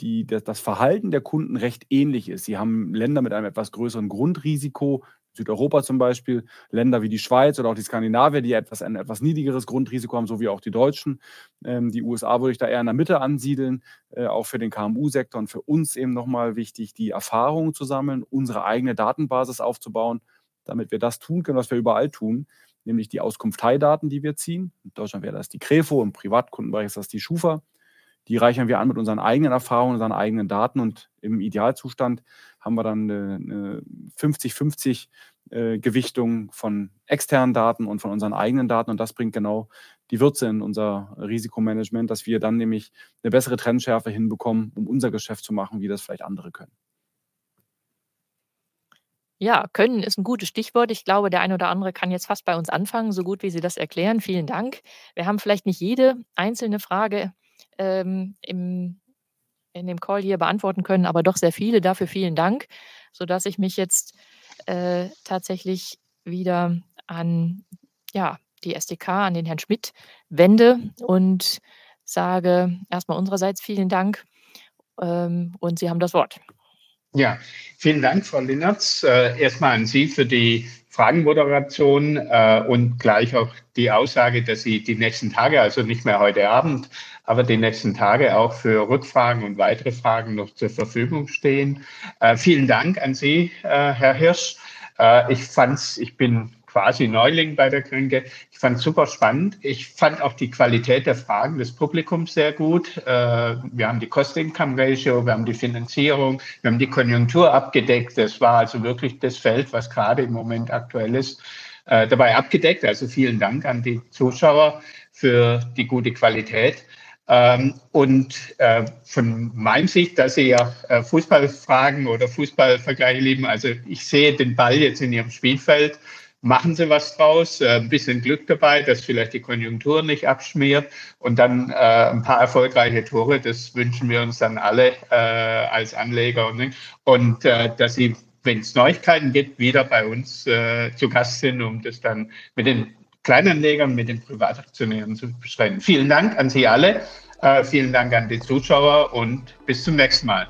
die, das Verhalten der Kunden recht ähnlich ist. Sie haben Länder mit einem etwas größeren Grundrisiko, Südeuropa zum Beispiel, Länder wie die Schweiz oder auch die Skandinavier, die etwas, ein etwas niedrigeres Grundrisiko haben, so wie auch die Deutschen. Ähm, die USA würde ich da eher in der Mitte ansiedeln, äh, auch für den KMU-Sektor und für uns eben nochmal wichtig, die Erfahrungen zu sammeln, unsere eigene Datenbasis aufzubauen, damit wir das tun können, was wir überall tun, nämlich die Auskunfteidaten, die wir ziehen. In Deutschland wäre das die Krefo, im Privatkundenbereich ist das die Schufa. Die reichern wir an mit unseren eigenen Erfahrungen, unseren eigenen Daten und im Idealzustand haben wir dann eine 50-50 äh, Gewichtung von externen Daten und von unseren eigenen Daten und das bringt genau die Würze in unser Risikomanagement, dass wir dann nämlich eine bessere Trendschärfe hinbekommen, um unser Geschäft zu machen, wie das vielleicht andere können. Ja, können ist ein gutes Stichwort. Ich glaube, der eine oder andere kann jetzt fast bei uns anfangen, so gut wie Sie das erklären. Vielen Dank. Wir haben vielleicht nicht jede einzelne Frage, ähm, im in dem Call hier beantworten können, aber doch sehr viele. Dafür vielen Dank, sodass ich mich jetzt, äh, tatsächlich wieder an, ja, die SDK, an den Herrn Schmidt wende und sage erstmal unsererseits vielen Dank, ähm, und Sie haben das Wort. Ja, vielen Dank, Frau Linnertz. Äh, erstmal an Sie für die Fragenmoderation äh, und gleich auch die Aussage, dass Sie die nächsten Tage, also nicht mehr heute Abend, aber die nächsten Tage auch für Rückfragen und weitere Fragen noch zur Verfügung stehen. Äh, vielen Dank an Sie, Herr Hirsch. Ich fand's, ich bin quasi Neuling bei der Krönke. Ich fand es super spannend. Ich fand auch die Qualität der Fragen des Publikums sehr gut. Äh, wir haben die Cost-Income-Ratio, wir haben die Finanzierung, wir haben die Konjunktur abgedeckt. Das war also wirklich das Feld, was gerade im Moment aktuell ist, äh, dabei abgedeckt. Also vielen Dank an die Zuschauer für die gute Qualität. Ähm, und äh, von meiner Sicht, dass Sie ja Fußballfragen oder Fußballvergleiche lieben, also ich sehe den Ball jetzt in Ihrem Spielfeld machen Sie was draus, äh, ein bisschen Glück dabei, dass vielleicht die Konjunktur nicht abschmiert und dann äh, ein paar erfolgreiche Tore. Das wünschen wir uns dann alle äh, als Anleger und, und äh, dass Sie, wenn es Neuigkeiten gibt, wieder bei uns äh, zu Gast sind, um das dann mit den Kleinanlegern, mit den Privataktionären zu besprechen. Vielen Dank an Sie alle, äh, vielen Dank an die Zuschauer und bis zum nächsten Mal.